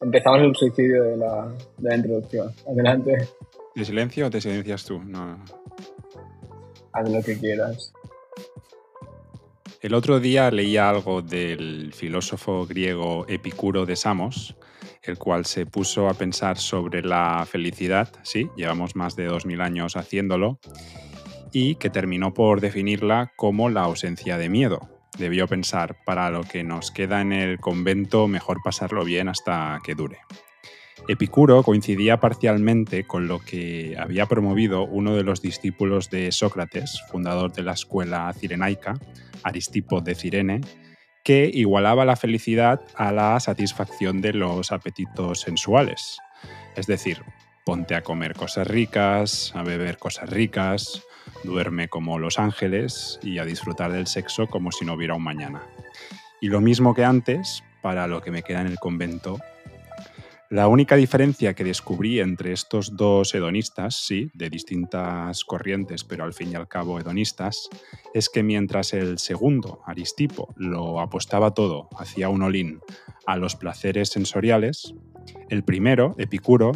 Empezamos el suicidio de la, de la introducción. Adelante, ¿De silencio o te silencias tú? No. haz lo que quieras. El otro día leía algo del filósofo griego Epicuro de Samos, el cual se puso a pensar sobre la felicidad, sí, llevamos más de 2000 años haciéndolo, y que terminó por definirla como la ausencia de miedo. Debió pensar, para lo que nos queda en el convento, mejor pasarlo bien hasta que dure. Epicuro coincidía parcialmente con lo que había promovido uno de los discípulos de Sócrates, fundador de la escuela cirenaica, Aristipo de Cirene, que igualaba la felicidad a la satisfacción de los apetitos sensuales. Es decir, ponte a comer cosas ricas, a beber cosas ricas, duerme como los ángeles y a disfrutar del sexo como si no hubiera un mañana. Y lo mismo que antes, para lo que me queda en el convento, la única diferencia que descubrí entre estos dos hedonistas, sí, de distintas corrientes, pero al fin y al cabo hedonistas, es que mientras el segundo, Aristipo, lo apostaba todo hacia un olín a los placeres sensoriales, el primero, Epicuro,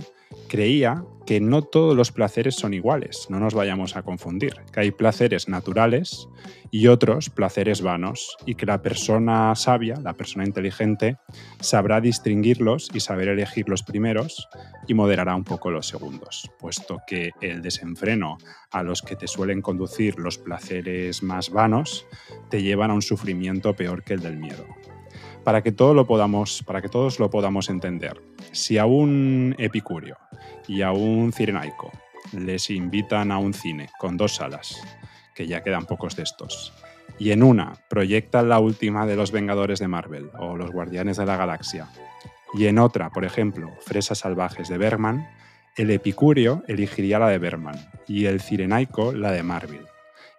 creía que no todos los placeres son iguales, no nos vayamos a confundir, que hay placeres naturales y otros placeres vanos, y que la persona sabia, la persona inteligente, sabrá distinguirlos y saber elegir los primeros y moderará un poco los segundos, puesto que el desenfreno a los que te suelen conducir los placeres más vanos te llevan a un sufrimiento peor que el del miedo. Para que, lo podamos, para que todos lo podamos entender, si a un epicúreo y a un cirenaico les invitan a un cine con dos salas, que ya quedan pocos de estos, y en una proyectan la última de los Vengadores de Marvel o los Guardianes de la Galaxia, y en otra, por ejemplo, Fresas Salvajes de Bergman, el epicúreo elegiría la de Bergman y el cirenaico la de Marvel.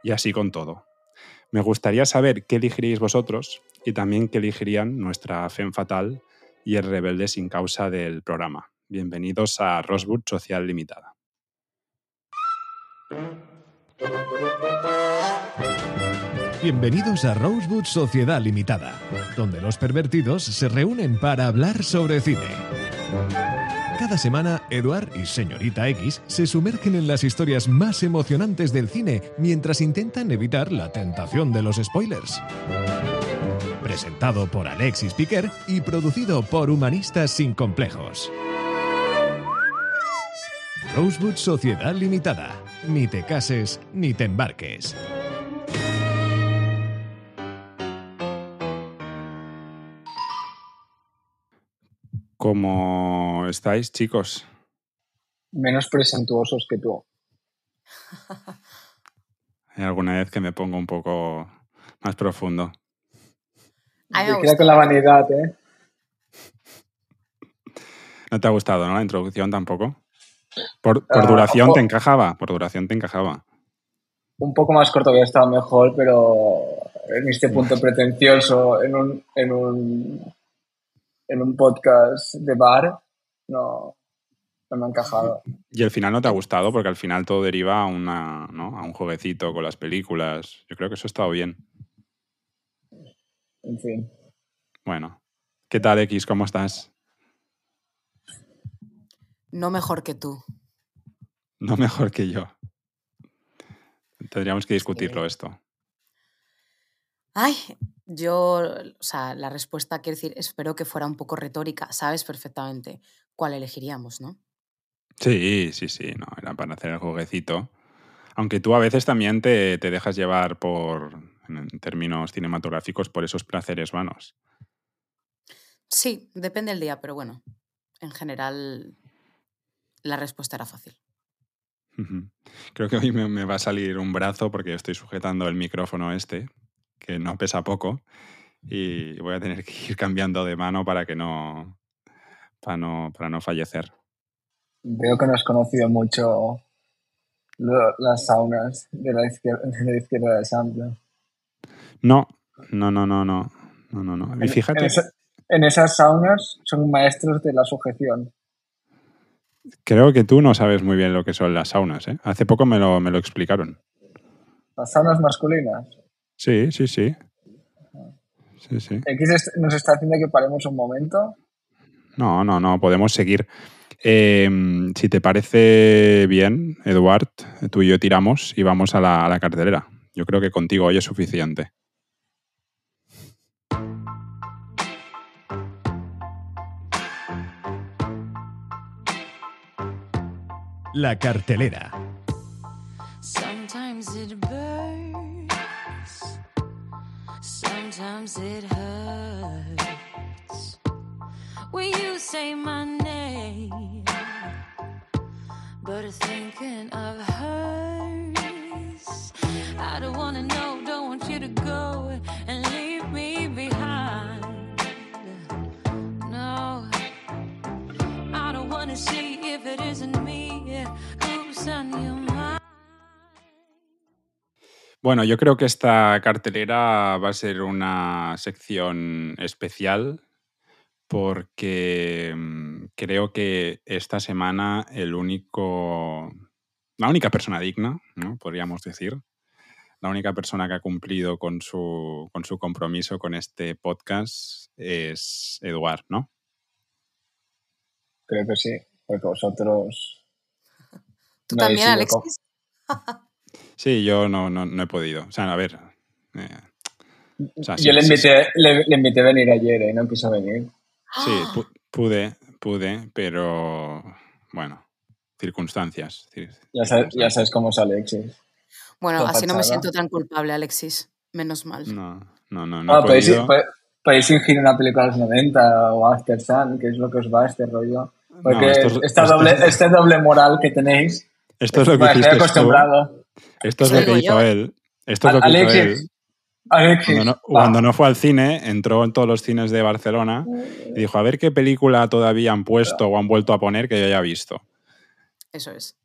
Y así con todo. Me gustaría saber qué elegiríais vosotros y también qué elegirían nuestra Femme Fatal y el rebelde sin causa del programa. Bienvenidos a Rosewood Social Limitada. Bienvenidos a Rosewood Sociedad Limitada, donde los pervertidos se reúnen para hablar sobre cine. Cada semana, Eduard y Señorita X se sumergen en las historias más emocionantes del cine mientras intentan evitar la tentación de los spoilers. Presentado por Alexis Piquer y producido por Humanistas Sin Complejos. Rosewood Sociedad Limitada. Ni te cases ni te embarques. ¿Cómo estáis, chicos? Menos presentuosos que tú. Hay alguna vez que me pongo un poco más profundo. A mí me con la vanidad, ¿eh? ¿No te ha gustado, no? La introducción tampoco. Por, por Ah, duración ojo. te encajaba, por duración te encajaba. Un poco más corto hubiera estado mejor, pero en este punto pretencioso, en un, en un, en un podcast de bar, no, no me ha encajado. Y el final no te ha gustado porque al final todo deriva a, una, ¿no? a un jueguecito con las películas. Yo creo que eso ha estado bien. En fin. Bueno, ¿qué tal, X? ¿Cómo estás? No mejor que tú. No mejor que yo. Tendríamos que discutirlo esto. Ay, yo, o sea, la respuesta, quiero decir, espero que fuera un poco retórica. Sabes perfectamente cuál elegiríamos, ¿no? Sí, sí, sí, no, era para hacer el jueguecito. Aunque tú a veces también te, te dejas llevar por, en términos cinematográficos, por esos placeres vanos. Sí, depende del día, pero bueno, en general la respuesta era fácil. Creo que hoy me, me va a salir un brazo porque estoy sujetando el micrófono este, que no pesa poco, y voy a tener que ir cambiando de mano para que no, para no, para no fallecer. Veo que no has conocido mucho lo- las saunas de la izquierda de, la izquierda de Sample. No, no, no, no, no, no, no, no. Y En, fíjate, en esa- en esas saunas son maestros de la sujeción. creo que tú no sabes muy bien lo que son las saunas, ¿eh? Hace poco me lo, me lo explicaron. Las saunas masculinas. Sí, sí, sí. Sí, sí. X est- nos está haciendo que paremos un momento. No, no, no, podemos seguir. Eh, si te parece bien, Eduard, tú y yo tiramos y vamos a la, a la cartelera. Yo creo que contigo hoy es suficiente. La cartelera. Sometimes it burns, sometimes it hurts. When you say my name, but thinking of hers. I don't wanna know, don't want you to go and leave me behind. Bueno, yo creo que esta cartelera va a ser una sección especial porque mm, creo que esta semana el único, la única persona digna, ¿no? podríamos decir, la única persona que ha cumplido con su, con su compromiso con este podcast es Eduard, ¿no? Creo que sí, porque vosotros... ¿Tú no también, Alexis? Sí, yo no, no, no he podido. O sea, a ver. eh, o sea, sí, Yo le sí, invité, le, le invité a venir ayer y no quiso venir. Sí, pu- pude, pude, pero bueno, circunstancias. cir- Ya sabes, ya sabes cómo es Alexis. Bueno, Con así no me siento tan culpable, Alexis. Menos mal. No, no, no, no Ah, he podéis, podéis fingir una película de los 90 o After Sun, que es lo que os va este rollo. Porque esto es- esta esto doble, es- este doble moral que tenéis, Esto es lo que hiciste tú. acostumbrado. Esto es Eso lo que digo hizo él. Esto es lo que hizo él. Alexis, Alexis, Cuando no, cuando no fue al cine, entró en todos los cines de Barcelona y dijo, a ver qué película todavía han puesto o han vuelto a poner que yo haya visto. Eso es.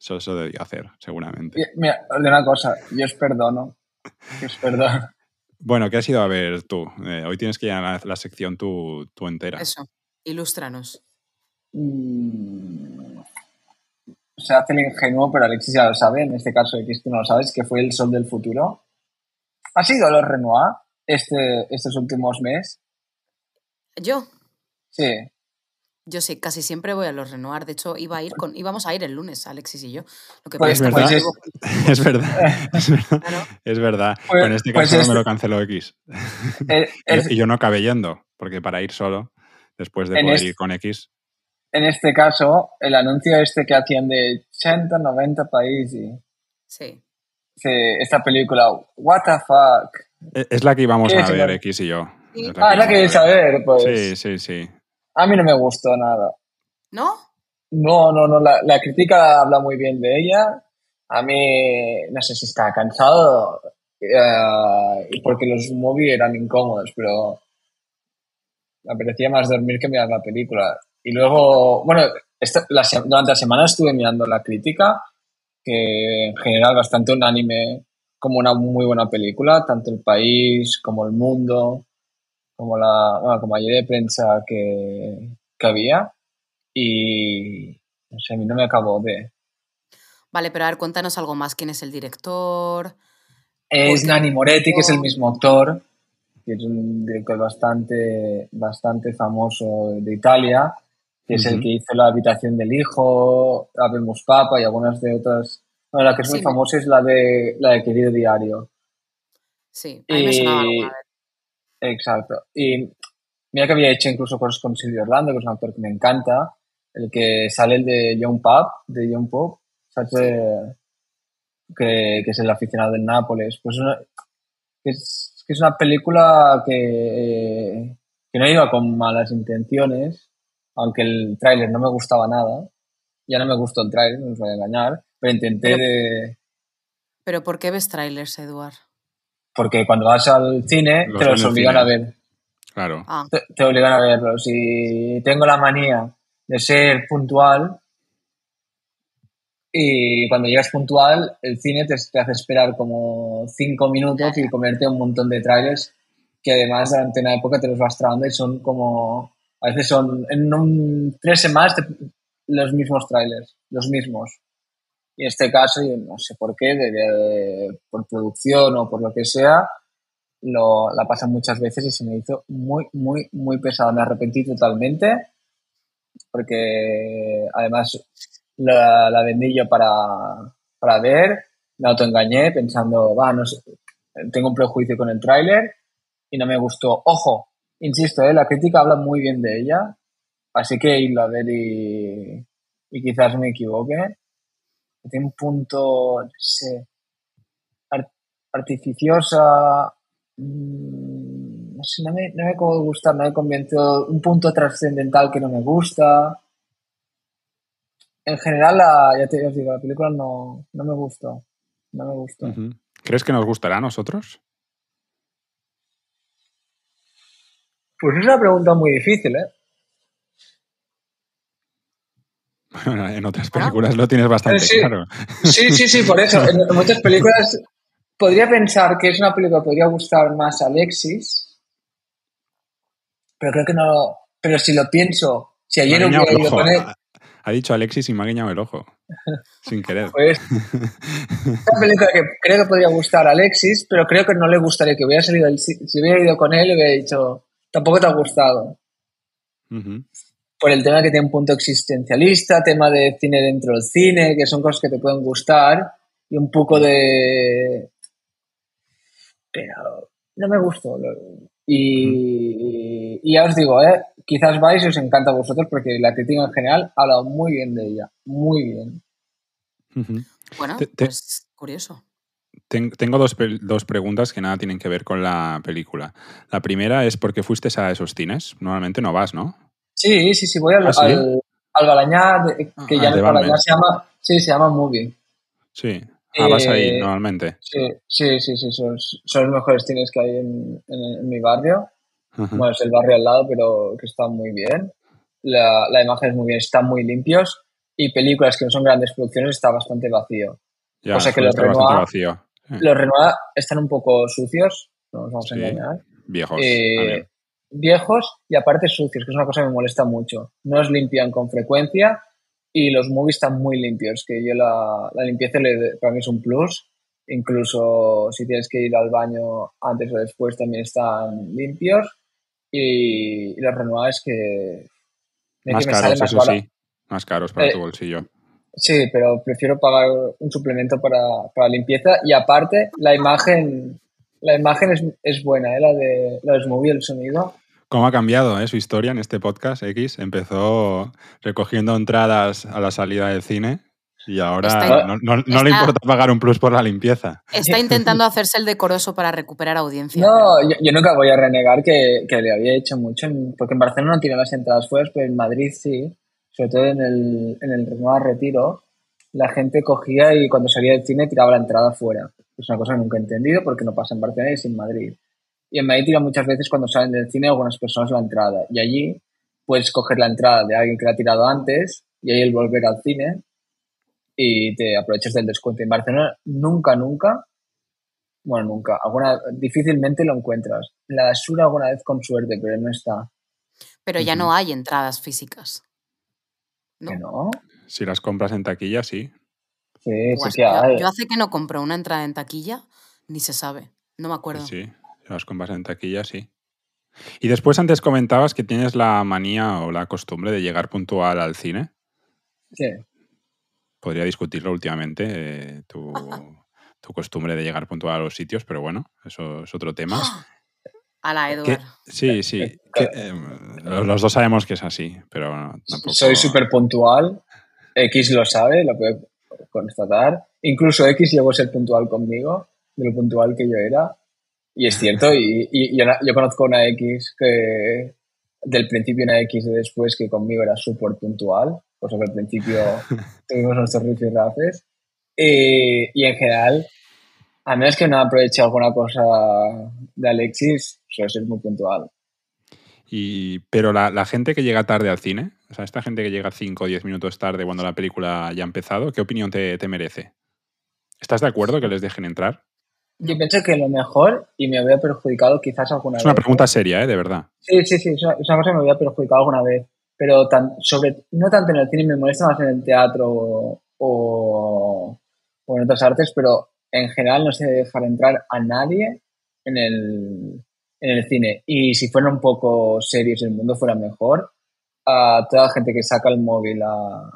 Eso, eso debía hacer, seguramente. Y- Mira, de una cosa, yo os perdono. Yo os perdono. Bueno, ¿qué has ido a ver tú? Eh, hoy tienes que ir a la, la sección tú, tú entera. Eso. Ilústranos. Mm, Se hace el ingenuo, pero Alexis ya lo sabe. En este caso, X tú no lo sabes, que fue el sol del futuro. ¿Ha sido los Renoir este, estos últimos meses? Yo, Sí. yo sí, casi siempre voy a los Renoir. De hecho, iba a ir con, íbamos a ir el lunes, Alexis y yo. Lo que Pues- pasa pues que es- Es verdad, es verdad. Es verdad. Pues- en este pues caso este- me lo canceló X. Es- Y yo no acabé yendo, porque para ir solo, después de En poder este- ir con X, en este caso, el anuncio este que hacían de 80, 90 países. Sí. se- Esta película, what the fuck. e- es la que íbamos ¿Qué a ver X y yo. Sí. Ah, es la que queréis íbamos a ver. saber, pues. Sí, sí, sí. A mí no me gustó nada. ¿No? No, no, no, la, la crítica habla muy bien de ella. A mí, no sé si estaba cansado, y porque los movies eran incómodos, pero me apetecía más dormir que mirar la película. Y luego, bueno, esta- la se- durante la semana estuve mirando la crítica, que en general bastante unánime como una muy buena película, tanto el país como el mundo, como la, bueno, como ayer de prensa que, que había. Y no sé, a mí no me acabó de. Vale, pero a ver, cuéntanos algo más. ¿Quién es el director? Es Nani Moretti, que es el mismo actor, que es un director bastante, bastante famoso de Italia, que es el que hizo La habitación del hijo, Habemos Papa y algunas de otras. Bueno, la que es muy Sí, me- famosa es la de, la de Querido Diario. Sí, a mí me sonaba Y- alguna vez. Exacto. Y mira que había hecho incluso cosas con Silvio Orlando, que es un actor que me encanta, el que sale el de John Pop, de John Pop, ¿sabes? Que, que es el aficionado del Nápoles. Pues una- que es, que es una película que, que no iba con malas intenciones, aunque el tráiler no me gustaba nada. Ya no me gustó el tráiler, no os voy a engañar, pero intenté Pero- de... ¿Pero por qué ves trailers, Eduard? Porque cuando vas al cine Los te los obligan cine. a ver. Claro. Ah, te, te obligan a verlo. Si tengo la manía de ser puntual y cuando llegas puntual, el cine te, te hace esperar como cinco minutos y comerte un montón de trailers que además durante una época te los vas trabando y son como, a veces son, en un, tres semanas los mismos trailers, los mismos. Y en este caso, yo no sé por qué, de- de- por producción o por lo que sea, lo, la pasan muchas veces y se me hizo muy, muy, muy pesado. Me arrepentí totalmente porque además la, la vendí yo para, para ver, me autoengañé pensando, va, no sé, tengo un prejuicio con el tráiler y no me gustó. Ojo, insisto, ¿eh? la crítica habla muy bien de ella, así que irlo a ver y, y quizás me equivoque. Tiene un punto, no sé, ar- artificiosa, mm, no sé, no me, no me acabo de gustar, no me convenció, un punto trascendental que no me gusta. En general, la, ya te digo, la película no, no me gustó, no me gustó. ¿Crees que nos gustará a nosotros? Pues es una pregunta muy difícil, ¿eh? en otras películas lo tienes bastante Sí. claro. Sí, sí, sí, por eso. En, muchas películas podría pensar que es una película que podría gustar más a Alexis, pero creo que no. Pero si lo pienso, si ayer hubiera ido ojo. con él, Ha- dicho Alexis y me ha guiñado el ojo. Sin querer. pues es una película que creo que podría gustar a Alexis, pero creo que no le gustaría que hubiera salido. el- Si si hubiera ido con él, hubiera dicho, tampoco te ha gustado. Por el tema que tiene un punto existencialista, tema de cine dentro del cine, que son cosas que te pueden gustar, y un poco de... Pero no me gustó. lo- Y, y ya os digo, ¿eh? quizás vais y os encanta a vosotros porque la crítica en general ha hablado muy bien de ella, muy bien. Bueno, Te- te- pues curioso. Ten- Tengo dos, dos preguntas que nada tienen que ver con la película. La primera es ¿por qué fuiste a esos cines? Normalmente no vas, ¿no? Sí, sí, sí, voy al, ¿Ah, sí? al, al Balañá, de- que Ah, ya es Balañá, se llama, sí, se llama Movie. Sí. Ah, vas ahí Eh, normalmente. Sí, sí, sí, sí, son, son los mejores cines que hay en, en- en mi barrio. Bueno, es el barrio al lado, pero que están muy bien. La, la imagen es muy bien, están muy limpios. Y películas que no son grandes producciones está bastante vacío. Ya, cosa que suele los Renoir- vacío. Sí. Los Renoir están un poco sucios, no nos vamos a engañar. Viejos. Eh, viejos y aparte sucios, que es una cosa que me molesta mucho. No os limpian con frecuencia y los movies están muy limpios, que yo la, la limpieza le, para mí es un plus. Incluso si tienes que ir al baño antes o después también están limpios. Y, y los renovables que... que Más me caros, eso barato. sí. Más caros para Eh, tu bolsillo. Sí, pero prefiero pagar un suplemento para, para limpieza y aparte la imagen, la imagen es, es buena, ¿eh? la de la de Smoothie, el sonido. ¿Cómo ha cambiado eh, su historia en este podcast X? Empezó recogiendo entradas a la salida del cine y ahora Está- no, no- no le está- importa pagar un plus por la limpieza. Está intentando hacerse el decoroso para recuperar audiencia. No, yo, yo nunca voy a renegar que, que le había hecho mucho, en- porque en Barcelona no tiene las entradas fuera, pero en Madrid sí, sobre todo en el, en el Retiro, la gente cogía y cuando salía del cine tiraba la entrada fuera. Es una cosa que nunca he entendido porque no pasa en Barcelona y es en Madrid. Y en Madrid tiran muchas veces cuando salen del cine algunas personas la entrada. Y allí puedes coger la entrada de alguien que la ha tirado antes y ahí el volver al cine y te aprovechas del descuento. En Barcelona nunca, nunca bueno, nunca. Alguna, difícilmente lo encuentras. En la Sur alguna vez con suerte, pero no está. Pero ya no hay entradas físicas. No. ¿Que no? Si las compras en taquilla, sí. Sí, Buah, sí yo, yo hace que no compro una entrada en taquilla, ni se sabe. No me acuerdo. Sí, si las compras en taquilla, sí. Y después antes comentabas que tienes la manía o la costumbre de llegar puntual al cine. Sí. Podría discutirlo últimamente, eh, tu, tu costumbre de llegar puntual a los sitios, pero bueno, eso es otro tema. A la Que- Edward. sí, sí. Que, eh, los dos sabemos que es así, pero no, tampoco... Soy súper puntual. X lo sabe, lo puede constatar. Incluso X llegó a ser puntual conmigo, de lo puntual que yo era. Y es cierto, y, y- yo, yo conozco una X que del principio una X de después que conmigo era súper puntual, que al principio tuvimos nuestros rifirrafes. Y, y en general, a menos que no aproveche alguna cosa de Alexis, suele ser muy puntual. Y, pero la, la gente que llega tarde al cine, o sea, esta gente que llega 5 o 10 minutos tarde cuando la película ya ha empezado, ¿qué opinión te, te merece? ¿Estás de acuerdo que les dejen entrar? Yo pienso que lo mejor, y me había perjudicado quizás alguna Es una vez. pregunta seria, ¿eh? De verdad. Sí, sí, sí, es una, es una cosa que me había perjudicado alguna vez. Pero tan, sobre, no tanto en el cine, me molesta más en el teatro o, o, o en otras artes, pero en general no se dejar entrar a nadie en el, en el cine. Y si fuera un poco serios y el mundo fuera mejor, a toda la gente que saca el móvil a,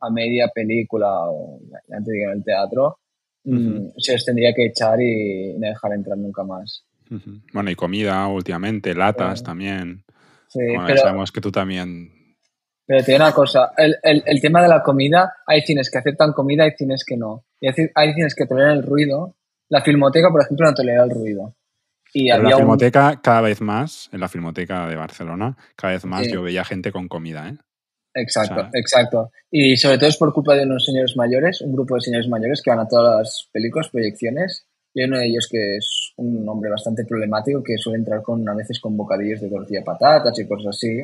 a media película o te digo en el teatro, mm, se les tendría que echar y no dejar entrar nunca más. Bueno, y comida últimamente, latas Sí. también. Sí, Bueno, ya pero, sabemos que tú también. pero te digo una cosa, el, el, el tema de la comida, hay cines que aceptan comida y cines que no. Y hay, ci- hay cines que toleran el ruido. La filmoteca, por ejemplo, no tolera el ruido. Y Pero en la un... filmoteca, cada vez más, en la filmoteca de Barcelona, cada vez más Sí. yo veía gente con comida, ¿eh? Exacto, O sea- exacto. Y sobre todo es por culpa de unos señores mayores, un grupo de señores mayores que van a todas las películas, proyecciones. Y hay uno de ellos que es un hombre bastante problemático que suele entrar con a veces con bocadillos de tortilla de patatas y cosas así.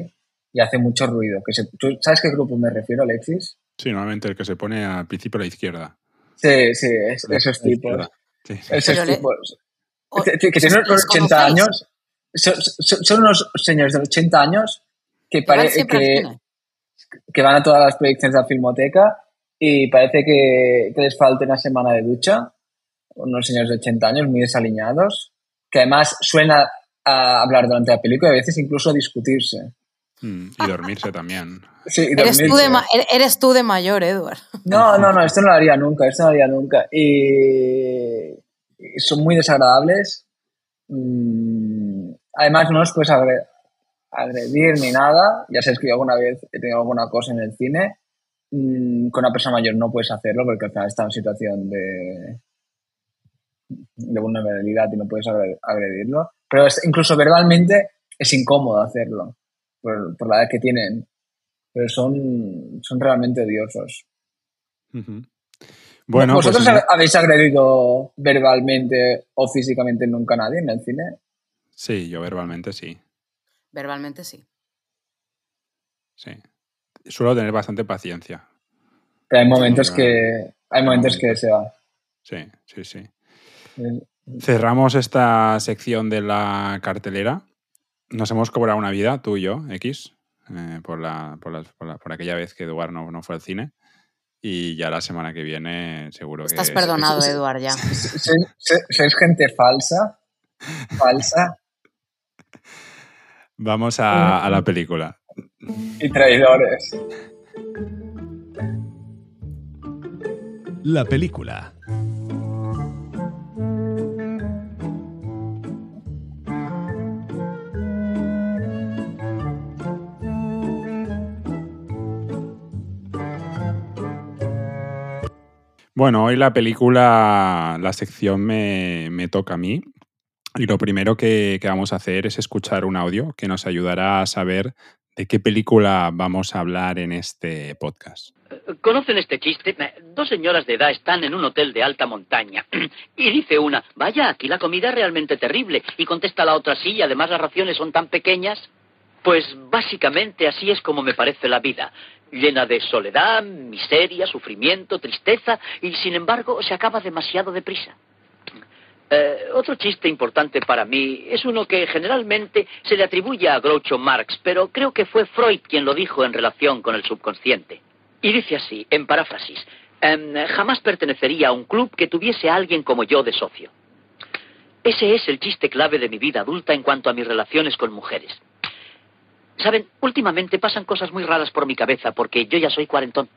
Y hace mucho ruido. Que se, ¿tú ¿Sabes qué grupo me refiero, Alexis? Sí, normalmente el que se pone al principio a la izquierda. Sí, sí, es- esos tipos. Sí. Esos Pero le- tipos. O- Que, tienen ¿los unos 80 conocéis? años. Son, son- son unos señores de 80 años que, parece que, que van a todas las proyecciones de la filmoteca y parece que, que les falta una semana de ducha. Unos señores de 80 años muy desaliñados, que además suena a hablar durante la película y a veces incluso a discutirse. Mm, Y dormirse también. Sí, y Eres tú, dormirse. de ma- er- eres tú de mayor, Edward. No, no, no, esto no lo haría nunca, esto no lo haría nunca. Y son muy desagradables. Mm, Además, no los puedes agre- agredir ni nada. Ya sabes que yo alguna vez he tenido alguna cosa en el cine. Mm, Con una persona mayor no puedes hacerlo porque al final está en situación de, de vulnerabilidad y no puedes agre- agredirlo. Pero es- incluso verbalmente es incómodo hacerlo por, la edad que tienen. Pero son, son realmente odiosos. Ujú. Bueno, pues ¿Vosotros habéis agredido verbalmente o físicamente nunca a nadie en el cine? sí, yo verbalmente sí. Verbalmente sí. Sí. Suelo tener bastante paciencia. Pero hay momentos Sí, que hay momentos que se va. Sí, sí, sí. Eh, Cerramos esta sección de la cartelera. Nos hemos cobrado una vida, tú y yo, X, eh, por, la, por, la- por aquella vez que Eduard no, no fue al cine. Y ya la semana que viene seguro Estás que... perdonado, sí. Edward, ya. ¿Sois, sois- sois gente falsa? Falsa Vamos a, a la película. y traidores. La película. Bueno, hoy la película, la sección me, me toca a mí. Y lo primero que, que vamos a hacer es escuchar un audio que nos ayudará a saber de qué película vamos a hablar en este podcast. ¿Conocen este chiste? Dos señoras de edad están en un hotel de alta montaña. Y dice una, vaya, aquí la comida es realmente terrible. Y contesta la otra, sí, además las raciones son tan pequeñas. Pues básicamente así es como me parece la vida. Llena de soledad, miseria, sufrimiento, tristeza, y sin embargo se acaba demasiado deprisa. Eh, otro chiste importante para mí es uno que generalmente se le atribuye a Groucho Marx, pero creo que fue Freud quien lo dijo en relación con el subconsciente. Y dice así, en paráfrasis, em, jamás pertenecería a un club que tuviese a alguien como yo de socio. Ese es el chiste clave de mi vida adulta en cuanto a mis relaciones con mujeres. Saben, últimamente pasan cosas muy raras por mi cabeza porque yo ya soy cuarentón.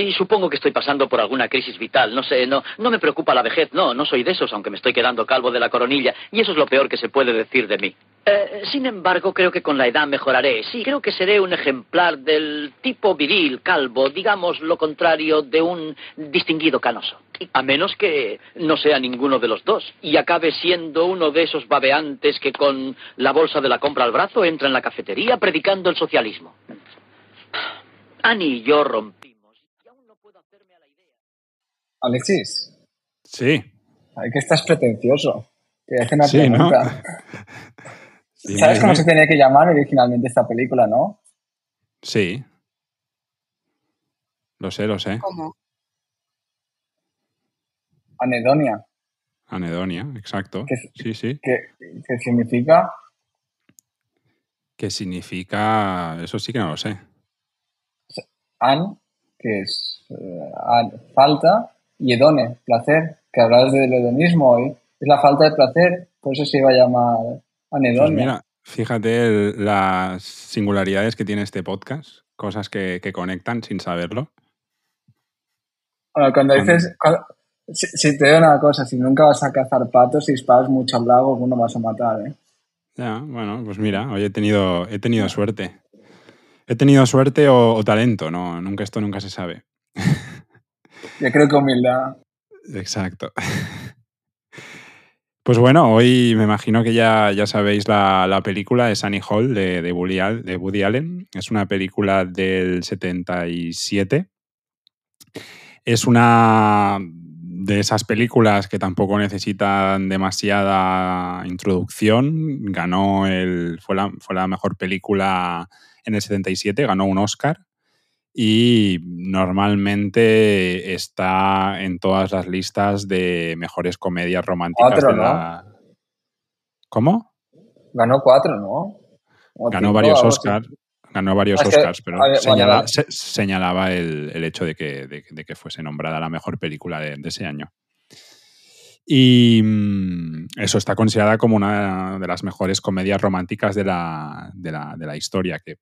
Y supongo que estoy pasando por alguna crisis vital. No sé, no, no me preocupa la vejez. No, no soy de esos, aunque me estoy quedando calvo de la coronilla. Y eso es lo peor que se puede decir de mí. Eh, sin embargo, creo que con la edad mejoraré. Sí, creo que seré un ejemplar del tipo viril, calvo, digamos lo contrario de un distinguido canoso. A menos que no sea ninguno de los dos y acabe siendo uno de esos babeantes que con la bolsa de la compra al brazo entra en la cafetería predicando el socialismo. Annie y yo rompimos y aún no puedo hacerme a la idea. Alexis, Sí, ay, que estás pretencioso. Te a hacer una sí, ¿no? pregunta. ¿Sabes cómo se tenía que llamar originalmente esta película, no? Sí. Lo sé, lo sé. ¿Cómo? Anedonia, Anedonia, exacto. ¿Qué- Sí, sí. que, que significa ¿Qué significa? Eso sí que no lo sé. an, que es eh, an- falta, y hedone, placer, que hablabas del hedonismo hoy. Es la falta de placer, por eso se iba a llamar Pues anedonia. mira, Fíjate el- las singularidades que tiene este podcast, cosas que, que conectan sin saberlo. Bueno, cuando dices... cuando- si, si te digo una cosa, si nunca vas a cazar patos y disparas mucho al lago, alguno vas a matar, ¿eh? Ya, bueno, pues mira, hoy he tenido, he tenido suerte. He tenido suerte o, o talento, no, nunca esto nunca se sabe. Yo creo que humildad. Exacto. Pues bueno, hoy me imagino que ya, ya sabéis la, la película de Sunny Hall de, de, Woody, Al- de Woody Allen. Es una película del 77. Es una de esas películas que tampoco necesitan demasiada introducción. Ganó el, fue, la, fue la mejor película en el 77, ganó un Oscar y normalmente está en todas las listas de mejores comedias románticas Cuatro, de la... ¿Cómo? Ganó cuatro, ¿no? O Ganó cinco, varios. Oscars. Ganó varios Oscars, pero señala- vale. se- señalaba el, el hecho de que, de- de que fuese nombrada la mejor película de, de ese año. Y mm, eso está considerada como una de las mejores comedias románticas de la, de la, de la historia, que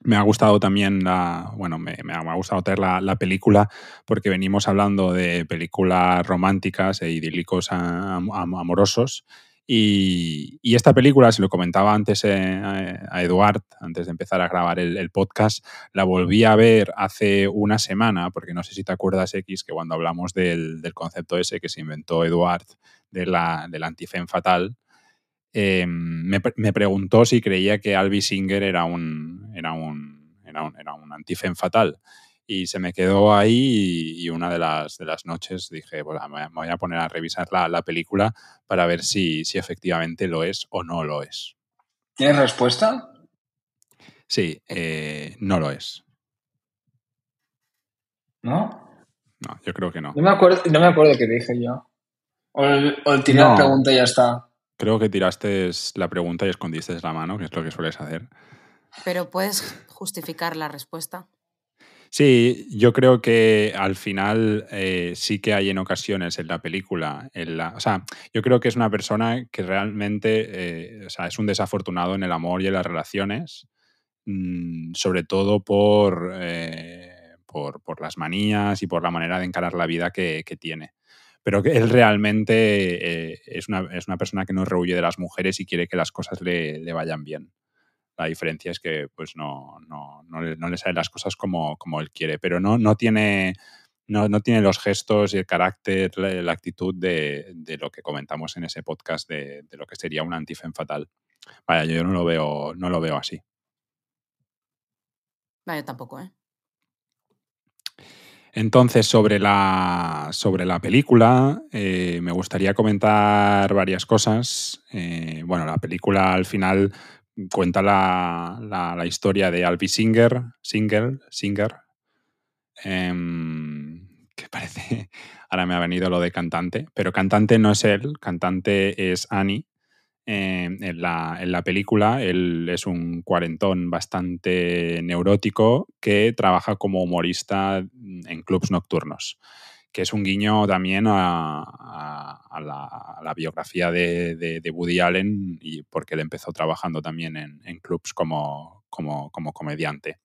me ha gustado también la, bueno, me, me ha, gustado la, la película porque venimos hablando de películas románticas e idílicos amorosos. Y, y esta película, se lo comentaba antes eh, a, a Eduard, antes de empezar a grabar el, el podcast, la volví a ver hace una semana, porque no sé si te acuerdas, X, que cuando hablamos del, del concepto ese que se inventó Eduard de la, del antifem fatal, eh, me, me preguntó si creía que Albi Singer era un, era un, era un, era un antifem fatal. Y se me quedó ahí y, y una de las, de las noches dije, pues me voy a- me voy a poner a revisar la, la película para ver si, si efectivamente lo es o no lo es. ¿Tienes respuesta? Sí, eh, no lo es. ¿No? No, yo creo que no. No me acuerdo, no me acuerdo qué dije yo. O el, o el tiré No. la pregunta y ya está. Creo que tiraste la pregunta y escondiste la mano, que es lo que sueles hacer. Pero puedes justificar la respuesta. Sí, yo creo que al final eh, sí que hay en ocasiones en la película, en la, o sea, yo creo que es una persona que realmente, eh, o sea, es un desafortunado en el amor y en las relaciones, mm, sobre todo por, eh, por, por las manías y por la manera de encarar la vida que, que tiene. Pero que él realmente eh, es, una, es una persona que no rehuye de las mujeres y quiere que las cosas le, le vayan bien. La diferencia es que pues no, no, no, le, no le salen las cosas como, como él quiere, pero no, no, tiene, no, no tiene los gestos y el carácter, la, actitud de, de, lo que comentamos en ese podcast de, de, lo que sería un antifem fatal. Vaya, yo no lo veo, no lo veo así. Vaya, tampoco, ¿eh? Entonces, sobre la, sobre la película, eh, me gustaría comentar varias cosas. Eh, bueno, la película al final cuenta la, la, historia de Albi Singer, Singer, Singer, eh, que parece, ahora me ha venido lo de cantante, pero cantante no es él, cantante es Annie. En, la, en, la, película él es un cuarentón bastante neurótico que trabaja como humorista en clubs nocturnos que es un guiño también a, la, biografía de, de, de, Woody Allen y porque él empezó trabajando también en, en clubs como, como, como, comediante.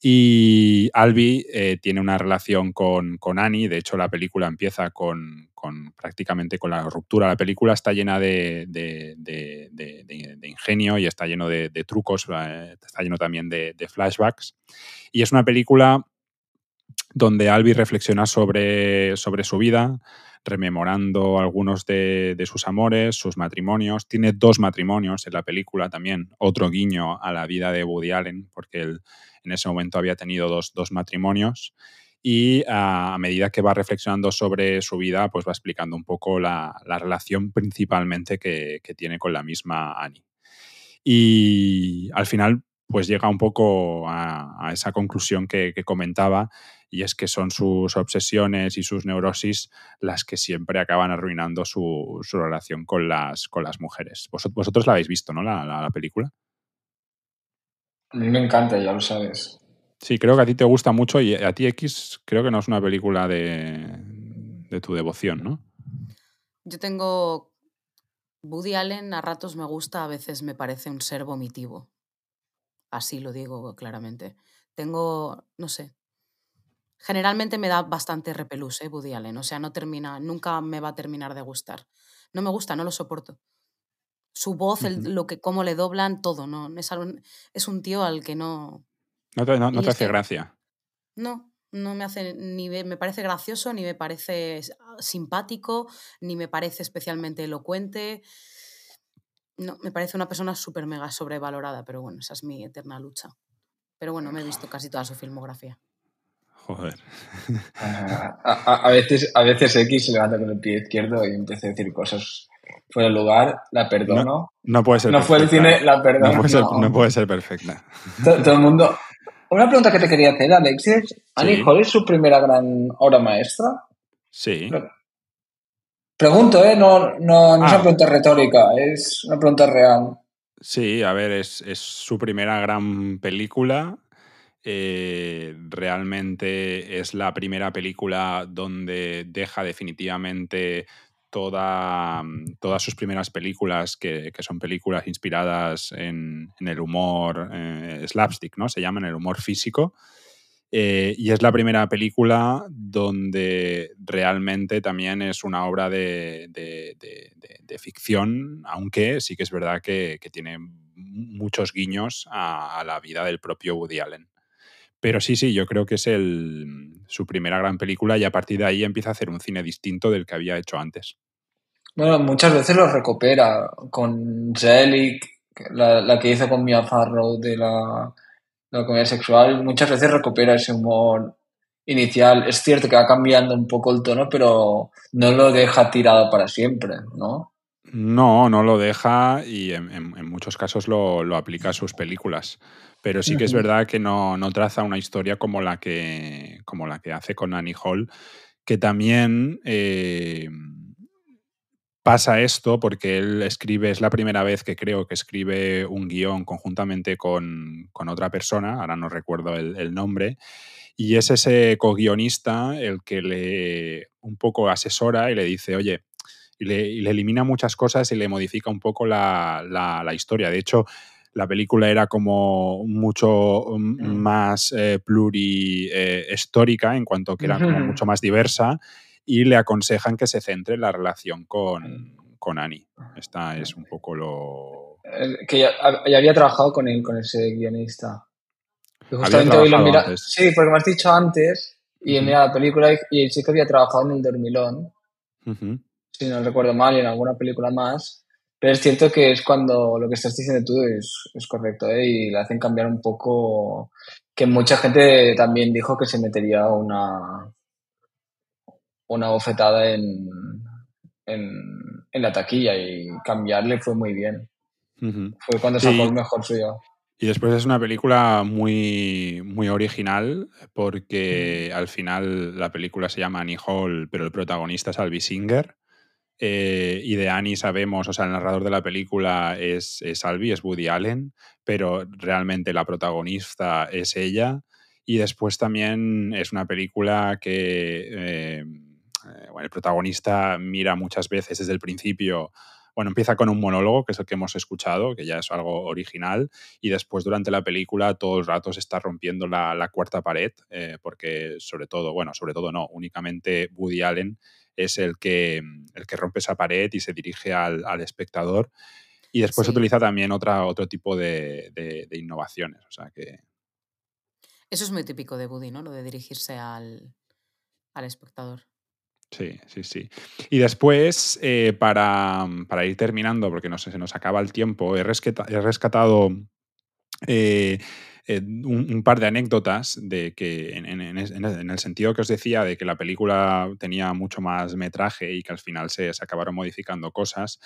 Y Albi eh, tiene una relación con, con, Annie, de hecho la película empieza con, con, prácticamente con la ruptura. La película está llena de, de, de ingenio y está lleno de, trucos, eh, está lleno también de, flashbacks. Y es una película donde Albi reflexiona sobre, sobre su vida, rememorando algunos de, de, sus amores, sus matrimonios. Tiene dos matrimonios en la película también, otro guiño a la vida de Woody Allen, porque él en ese momento había tenido dos, dos matrimonios. Y a, medida que va reflexionando sobre su vida, pues va explicando un poco la, la relación principalmente que, que, tiene con la misma Annie. Y al final, pues llega un poco a, esa conclusión que comentaba, y es que son sus obsesiones y sus neurosis las que siempre acaban arruinando su, su relación con las, con las mujeres. Vosotros, vosotros la habéis visto, ¿no? La, la, la, película. A mí me encanta, ya lo sabes. Sí, creo que a ti te gusta mucho y a ti X creo que no es una película de, de tu devoción, ¿no? Yo tengo Woody Allen a ratos me gusta, a veces me parece un ser vomitivo. Así lo digo claramente. Tengo, no sé. Generalmente me da bastante repelús, ¿eh? Woody Allen. O sea, no termina, nunca me va a terminar de gustar. No me gusta, no lo soporto. Su voz, el- lo que, cómo le doblan, todo, ¿no? Es, algo- es un tío al que no. No te, no- no te hace que- gracia. No, no me hace ni me parece gracioso, ni me parece ah, simpático, ni me parece especialmente elocuente. No, me parece una persona súper mega sobrevalorada, pero bueno, esa es mi eterna lucha. Pero bueno, me he visto casi toda su filmografía. Joder. A, a- a veces, a veces X se levanta con el pie izquierdo y empieza a decir cosas fuera de lugar, la perdono. No puede ser No, fue el perfecta. cine, la perdono. No puede, ser, no. no puede ser perfecta. To- Todo, el mundo. Una pregunta que te quería hacer, Alexis. ¿Annie Hall es su primera gran obra maestra? Sí. Pre- Pregunto, ¿eh? No, no, no es Ah. una pregunta retórica, es una pregunta real. Sí, a ver, es, es su primera gran película. Eh, realmente es la primera película donde deja definitivamente toda, todas sus primeras películas, que, que son películas inspiradas en, el humor eh, slapstick, ¿no? Se llaman el humor físico. Eh, y es la primera película donde realmente también es una obra de, de- ficción, aunque sí que es verdad que, que tiene muchos guiños a la vida del propio Woody Allen. Pero sí, sí, yo creo que es el, su primera gran película y a partir de ahí empieza a hacer un cine distinto del que había hecho antes. Bueno, muchas veces lo recupera con Zelig, la, la que hizo con Mia Farrow de la, la comedia sexual. Muchas veces recupera ese humor inicial. Es cierto que va cambiando un poco el tono, pero no lo deja tirado para siempre, ¿no? No, no lo deja y en, en- en muchos casos lo, lo aplica a sus películas. Pero sí que es verdad que no, no traza una historia como la que, como la que hace con Annie Hall, que también eh, pasa esto porque él escribe, es la primera vez que creo que escribe un guion conjuntamente con, con otra persona, ahora no recuerdo el, el nombre, y es ese co-guionista el que le un poco asesora y le dice, oye, y le, y le elimina muchas cosas y le modifica un poco la, la- la historia. De hecho, la película era como mucho mm, Mm. más eh, eh, histórica en cuanto que era como mucho más diversa y le aconsejan que se centre en la relación con, con Annie. Esta es un poco lo... El- que ya, ya había trabajado con él, con ese guionista. Había justamente hoy lo mira. antes. Sí, porque me has dicho antes, y he Ujú. mirado la película y, sí que había trabajado en El Dormilón, si no recuerdo mal, y en alguna película más. Pero es cierto que es cuando lo que estás diciendo tú es, es correcto, ¿eh? Y le hacen cambiar un poco. Que mucha gente también dijo que se metería una, una bofetada en, en, en la taquilla y cambiarle fue muy bien. Fue cuando sacó el mejor suyo. Y después es una película muy, muy original porque al final la película se llama Annie Hall, pero el protagonista es Albi Singer. Eh, y de Annie sabemos, o sea, el narrador de la película es, es Albi, es Woody Allen, pero realmente la protagonista es ella. Y después también es una película que eh, eh, bueno, el protagonista mira muchas veces desde el principio. Bueno, empieza con un monólogo, que es el que hemos escuchado, que ya es algo original, y después durante la película todo el rato se está rompiendo la, la cuarta pared, eh, porque sobre todo, bueno, sobre todo no, únicamente Woody Allen es el que, el que rompe esa pared y se dirige al, al espectador. Y después Sí. utiliza también otra, otro tipo de, de- de innovaciones. O sea que Eso es muy típico de Woody, ¿no? Lo de dirigirse al, al espectador. Sí, sí, sí. Y después, eh, para, para ir terminando, porque no sé, se nos acaba el tiempo, he, he rescatado eh, eh, un, par de anécdotas de que en, en- en el en el sentido que os decía de que la película tenía mucho más metraje y que al final se acabaron modificando cosas.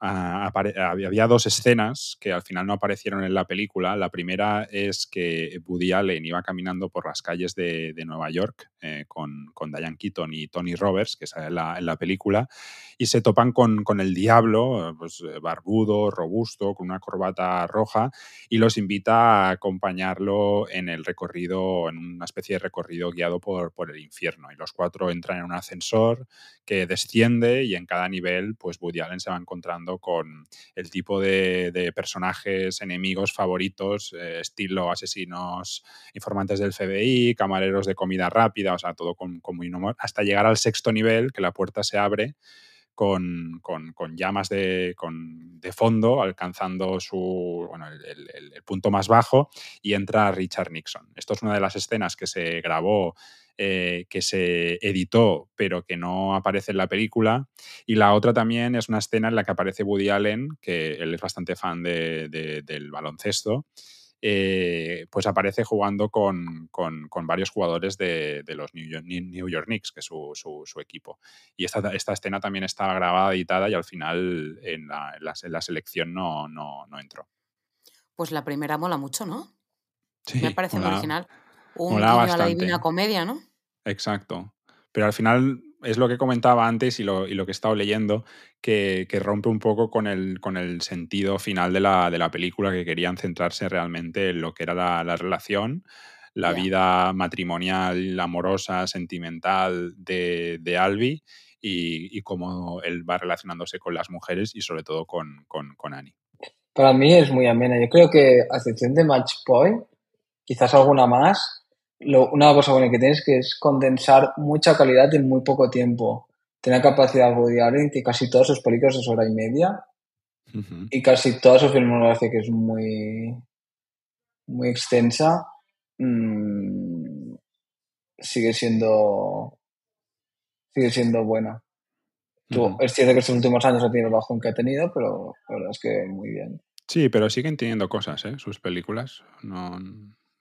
Había dos escenas que al final no aparecieron en la película. La primera es que Woody Allen iba caminando por las calles de, de Nueva York eh, con, con Diane Keaton y Tony Roberts, que sale en la, en la película, y se topan con, con el diablo, pues, eh, barbudo, robusto, con una corbata roja, y los invita a acompañarlo en el recorrido, en una especie de recorrido guiado por, por el infierno. Y los cuatro entran en un ascensor que desciende y en cada nivel, pues Woody Allen se va encontrando con el tipo de, personajes enemigos favoritos, eh, estilo asesinos, informantes del FBI, camareros de comida rápida, o sea, todo con, muy humor, hasta llegar al sexto nivel, que la puerta se abre con, con- llamas de, fondo, alcanzando su, bueno, el- el punto más bajo, y entra Richard Nixon. Esto es una de las escenas que se grabó, eh, que se editó, pero que no aparece en la película. Y la otra también es una escena en la que aparece Woody Allen, que él es bastante fan de- de- del baloncesto, eh, pues aparece jugando con, con- con varios jugadores de, de los New York, New York Knicks, que es su, su- su equipo. Y esta, esta escena también está grabada, editada y al final en la, en la- en la selección no, no, no entró. Pues la primera mola mucho, ¿no? Sí, Me parece muy mola- original. Un mola guiño a la divina comedia, ¿no? Exacto. Pero al final es lo que comentaba antes y lo, y lo que he estado leyendo, que, que rompe un poco con el, con el sentido final de la, de la película, que querían centrarse realmente en lo que era la, la relación, la vida matrimonial, amorosa, sentimental de, de Albi y, y cómo él va relacionándose con las mujeres y sobre todo con, con, con Annie. Para mí es muy amena. Yo creo que, a excepción de Match Point, quizás alguna más, lo- una cosa buena que tienes que es condensar mucha calidad en muy poco tiempo. Tener capacidad Allen, que casi todas sus películas es hora y media, Ujú. y casi toda su filmografía, que es muy, muy extensa, mm, sigue siendo sigue siendo buena. Tú-. Es cierto que estos últimos años ha tenido el bajón que ha tenido, pero la verdad es que muy bien. Sí, pero siguen teniendo cosas, ¿eh? Sus películas. No,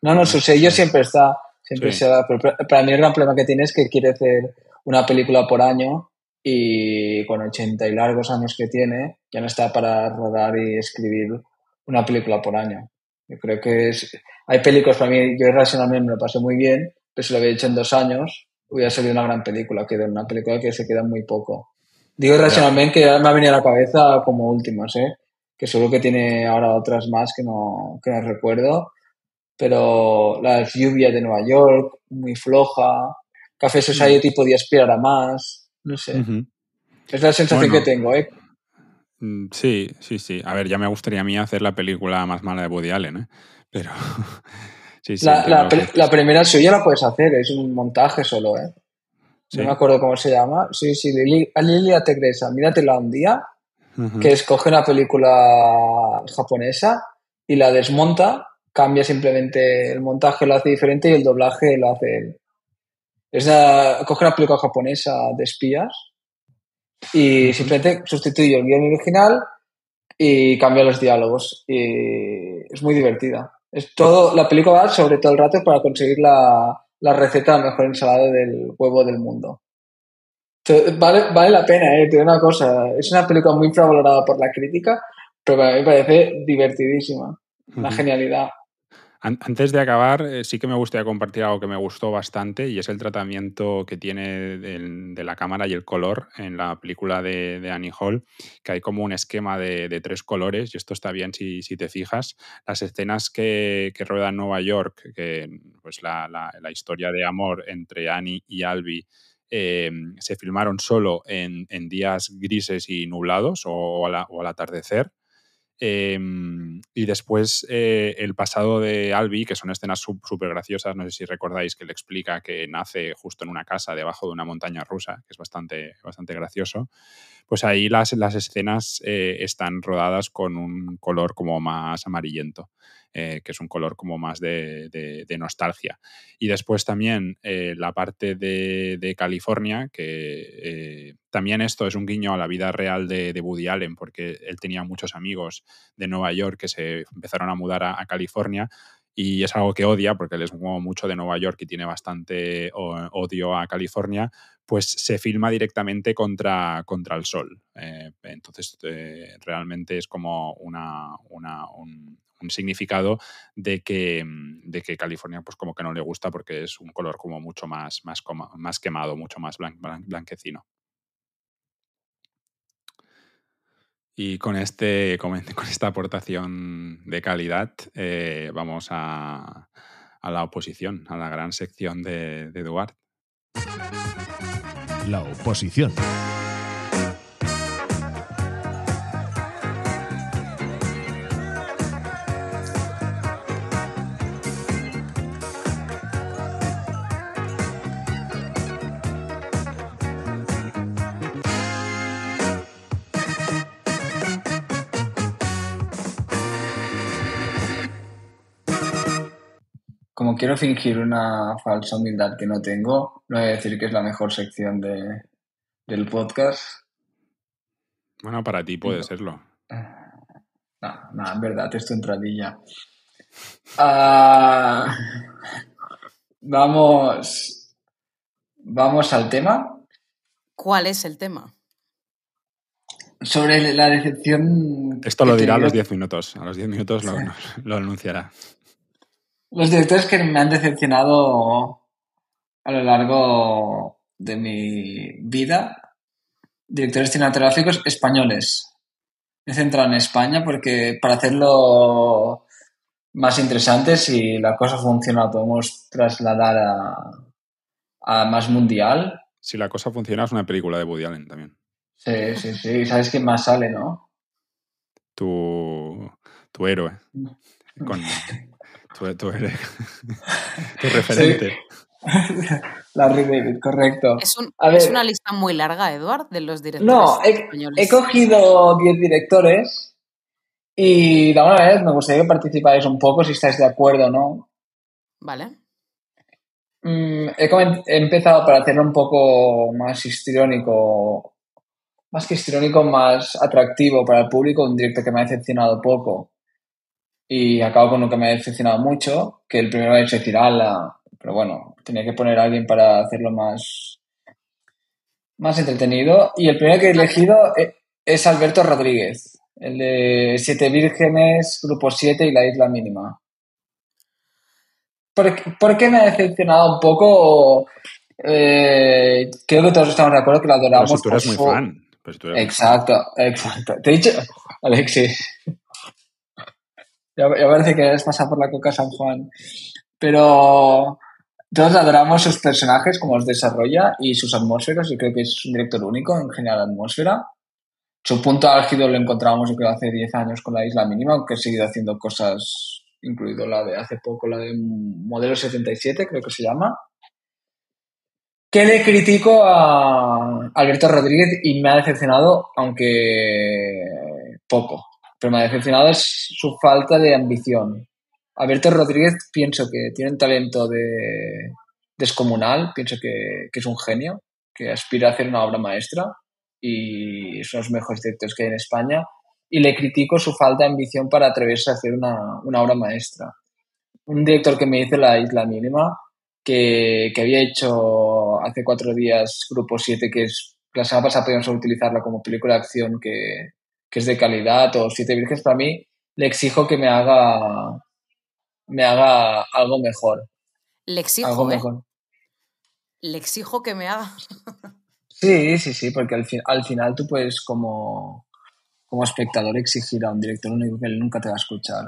No, no, su sello siempre está, siempre Sí. se da, pero para mí el gran problema que tiene es que quiere hacer una película por año y con 80 y largos años que tiene, ya no está para rodar y escribir una película por año. Yo creo que es, hay películas para mí, yo racionalmente me lo pasé muy bien, pero si lo había hecho en dos años, hubiera salido una gran película, que de una película que se queda muy poco. Digo racionalmente que ya me ha venido a la cabeza como últimas, ¿eh? que seguro que tiene ahora otras más que no, que no recuerdo, pero la lluvia de Nueva York, muy floja, Café Society podía aspirar a más, no sé. Es la sensación Bueno. que tengo, ¿eh? Mm, Sí, sí, sí. A ver, ya me gustaría a mí hacer la película más mala de Woody Allen, ¿eh? Pero sí, sí. La, la, pre- la primera suya la puedes hacer, es un montaje solo, ¿eh? Sí. No me acuerdo cómo se llama. Sí, sí, Lili- a Lilia Tegresa, míratela un día, que escoge una película japonesa y la desmonta, cambia simplemente el montaje, lo hace diferente y el doblaje lo hace él. Es la- coge una película japonesa de espías y simplemente sustituye el guion original y cambia los diálogos. Y es muy divertida. Es todo, la película va sobre todo el rato para conseguir la, la receta de la mejor ensalada del huevo del mundo. Vale, vale la pena, eh, te digo una cosa. Es una película muy infravalorada por la crítica, pero para mí me parece divertidísima. Una Ujú. genialidad. An- Antes de acabar, eh, sí que me gustaría compartir algo que me gustó bastante y es el tratamiento que tiene de, la cámara y el color en la película de, Annie Hall, que hay como un esquema de, tres colores y esto está bien si, te fijas. Las escenas que, que rueda Nueva York, que pues la, historia de amor entre Annie y Albi eh, se filmaron solo en, días grises y nublados o al atardecer. Eh, y después eh, el pasado de Albi, que son escenas súper graciosas, no sé si recordáis que le explica que nace justo en una casa debajo de una montaña rusa, que es bastante, bastante gracioso. Pues ahí las, las escenas eh, están rodadas con un color como más amarillento, eh, que es un color como más de, de- de nostalgia. Y después también eh, la parte de, de California, que eh, también esto es un guiño a la vida real de, Woody Allen, porque él tenía muchos amigos de Nueva York que se empezaron a mudar a, a California y es algo que odia porque él es como mucho de Nueva York y tiene bastante odio a California, pues se filma directamente contra, contra el sol. Eh, entonces eh, realmente es como una, una- un, un significado de que, mm, de que California pues como que no le gusta porque es un color como mucho más, más, más quemado, mucho más blan- blan- blanquecino. Y con, este, con, esta aportación de calidad eh, vamos a, a la oposición, a la gran sección de, de Eduard. La oposición. Quiero fingir una falsa humildad que no tengo, no voy a decir que es la mejor sección de, del podcast. Bueno, para ti puede No. serlo. No, no, en verdad, esto entradilla. Ah, vamos, vamos al tema ¿Cuál es el tema? sobre la decepción. Esto lo dirá a los tenido. 10 minutos. A los 10 minutos lo, lo anunciará. Los directores que me han decepcionado a lo largo de mi vida, directores cinematográficos españoles. Me he centrado en España porque para hacerlo más interesante, si la cosa funciona, podemos trasladar a, a más mundial. Si la cosa funciona, es una película de Woody Allen también. Sí, sí, sí. ¿Sabes quién más sale, no? Tu, tu héroe. Con, tu, referente. Larry David, correcto. Es, un- A es ver. una lista muy larga, Eduard, de los directores No, he, españoles. he cogido 10 directores y de alguna vez me gustaría que participáis un poco si estáis de acuerdo o no. Vale. Mm, he empezado para hacerlo un poco más histriónico, más que histriónico, más atractivo para el público, un directo que me ha decepcionado poco. Y acabo con uno que me ha decepcionado mucho, que el primero es decir, ala, pero bueno, tenía que poner a alguien para hacerlo más, más entretenido. Y el primero que he elegido e- es Alberto Rodríguez, el de Siete Vírgenes, Grupo 7 y La Isla Mínima. ¿Por, qué- por qué me ha decepcionado un poco? Eh, creo que todos estamos de acuerdo que lo Pero adoramos. si tú eres por muy su- fan. Pero si tú eres muy Exacto, exacto. Te he dicho, Alexis. Ya, parece que has pasado por la Coca San Juan. Pero todos adoramos sus personajes, cómo los desarrolla y sus atmósferas. Yo creo que es un director único en general atmósfera. Su punto álgido lo encontramos, yo hace 10 años con la Isla Mínima, aunque ha seguido haciendo cosas, incluido la de hace poco, la de Modelo 77, creo que se llama. Que le critico a Alberto Rodríguez y me ha decepcionado, aunque poco. Pero me ha decepcionado es su falta de ambición. Alberto Rodríguez pienso que tiene un talento de descomunal, pienso que, que es un genio, que aspira a hacer una obra maestra y de los mejores directores que hay en España. Y le critico su falta de ambición para atreverse a hacer una, una obra maestra. Un director que me hizo La Isla Mínima, que, que había hecho hace cuatro días Grupo 7, que es la semana pasada podíamos utilizarla como película de acción que, que es de calidad, o Siete Virgens, para mí le exijo que me haga me haga algo mejor. Le algo exijo, ¿eh? mejor. Le exijo que me haga. Sí, sí, sí, porque al, fin, al final tú puedes como, como espectador exigir a un director único que él nunca te va a escuchar.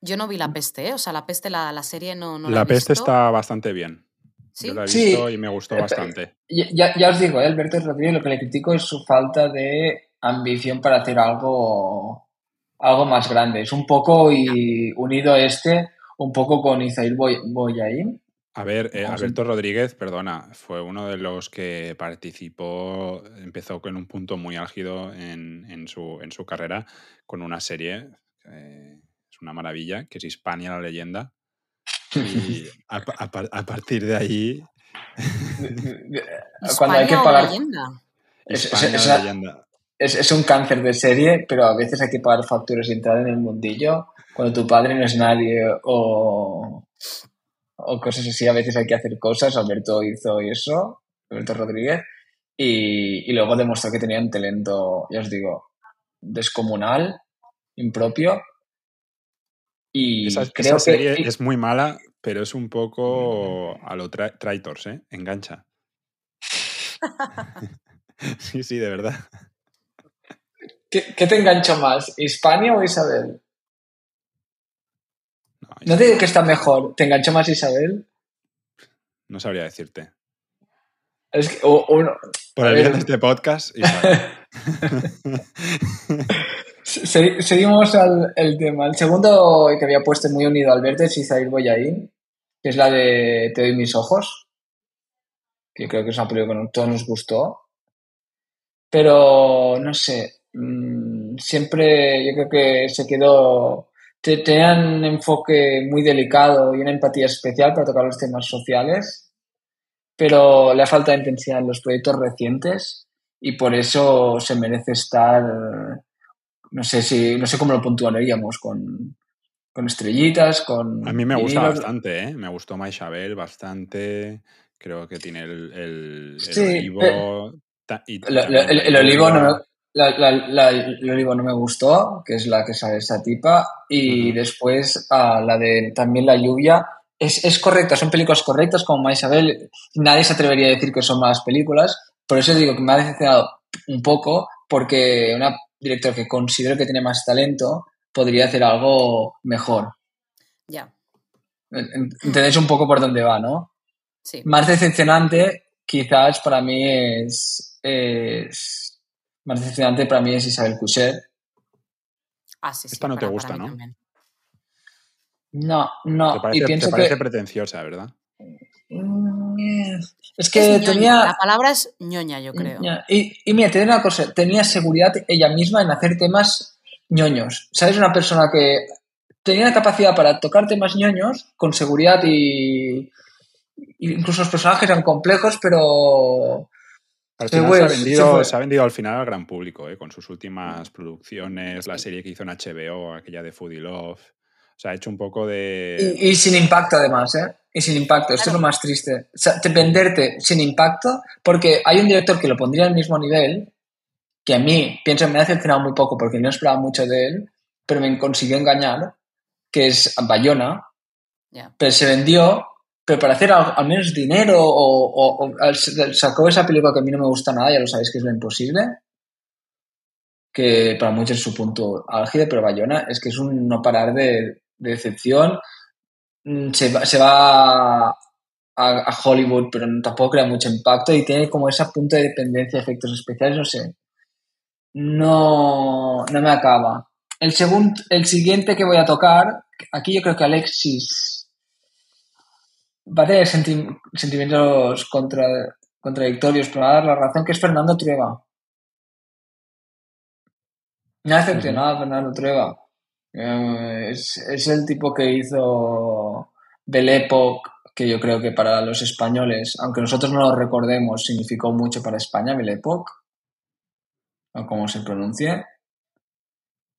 Yo no vi la peste, ¿eh? O sea, la peste, la, la serie no, no la, La he peste visto. está bastante bien. ¿Sí? Yo la he Sí. visto y me gustó Eh, bastante. Y- Ya, ya os digo, ¿eh? Alberto Rodríguez lo que le critico es su falta de ambición para hacer algo, algo más grande. Es un poco y unido este, un poco con Isaíl Boy- Boyaín. A ver, eh. Alberto Rodríguez, perdona, fue uno de los que participó, empezó con un punto muy álgido en, en su, en su carrera con una serie, eh, es una maravilla, que es Hispania la leyenda. Y a, pa- a par- a partir de ahí, Cuando hay que pagar. leyenda. Es- es- Hispania es la una- leyenda. Es, es un cáncer de serie, pero a veces hay que pagar facturas y entrar en el mundillo. Cuando tu padre no es nadie o, o cosas así, a veces hay que hacer cosas. Alberto hizo eso, Alberto Rodríguez, y, y luego demostró que tenía un talento, ya os digo, descomunal, impropio. Y Esa, creo esa serie que. es muy mala, pero es un poco a lo tra- Traitors, ¿eh? Engancha. sí, sí, de verdad. ¿Qué, qué te enganchó más, Hispania o Isabel? No, No te digo que está mejor, ¿te enganchó más Isabel? no sabría decirte. Es que, o- Por el bien de este podcast, Isabel. Se- Seguimos al el tema. El segundo que había puesto muy unido a Alberto es Isaír Boyaín, que es la de Te doy mis ojos, que creo que es una película que a todos nos gustó. Pero no sé, mm, siempre yo creo que se quedó te- tenían un enfoque muy delicado y una empatía especial para tocar los temas sociales, pero le ha falta intensidad en los proyectos recientes y por eso se merece estar, no sé si, no sé cómo lo puntuaríamos, con, con estrellitas, con... A mí me gusta vinilos. bastante, ¿eh? Me gustó Maishabel bastante. Creo que tiene el, el, el Sí, olivo. y también el, el olivo no. La- la- la- el olivo no me gustó, que es la que sale esa tipa, y Ujú. después ah, la de también la lluvia. Es, es correcta, son películas correctas como Isabel. Nadie se atrevería a decir que son malas películas, por eso digo que me ha decepcionado un poco, porque una directora que considero que tiene más talento podría hacer algo mejor. Ya, En- ¿Entendéis un poco por dónde va, no? sí. Más decepcionante, quizás para mí es, es- más decepcionante para mí es Isabel Coucher. Ah, sí, sí, Esta no te para- gusta, ¿no? también. No, no, Te y parece, te pienso parece que pretenciosa, ¿verdad? Mm, es Es que ñoña, tenía La palabra es ñoña, yo creo. Y, y mira, te digo una cosa, tenía seguridad ella misma en hacer temas ñoños. ¿Sabes? Una persona que tenía la capacidad para tocar temas ñoños con seguridad y, y incluso los personajes eran complejos, pero Al Se final fue, se, ha vendido, se ha vendido al final al gran público, ¿eh? con sus últimas producciones, la serie que hizo en HBO, aquella de Foodie Love. O sea, ha hecho un poco de. Y, y sin impacto, además, ¿eh? Y sin impacto, esto es lo más triste. O sea, te- venderte sin impacto, porque hay un director que lo pondría al mismo nivel, que a mí, pienso, me ha decepcionado muy poco porque no esperaba mucho de él, pero me consiguió engañar, que es Bayona, pero se vendió, pero para hacer al, menos dinero o, sacó esa película que a mí no me gusta nada, ya lo sabéis que es lo imposible, que para muchos es su punto álgido, pero Bayona es que es un no parar de, de decepción. Mm, Se va, se va a, a Hollywood, pero tampoco crea mucho impacto y tiene como ese punto de dependencia de efectos especiales, no sé. No, no me acaba. El, segundo, el siguiente que voy a tocar, aquí yo creo que Alexis va a tener senti- sentimientos contra- contradictorios, pero va a dar la razón, que es Fernando Trueba. Me ha decepcionado Fernando Trueba. Eh, es, es el tipo que hizo Belle Époque, que yo creo que para los españoles, aunque nosotros no lo recordemos, significó mucho para España, Belle Époque, o como se pronuncie.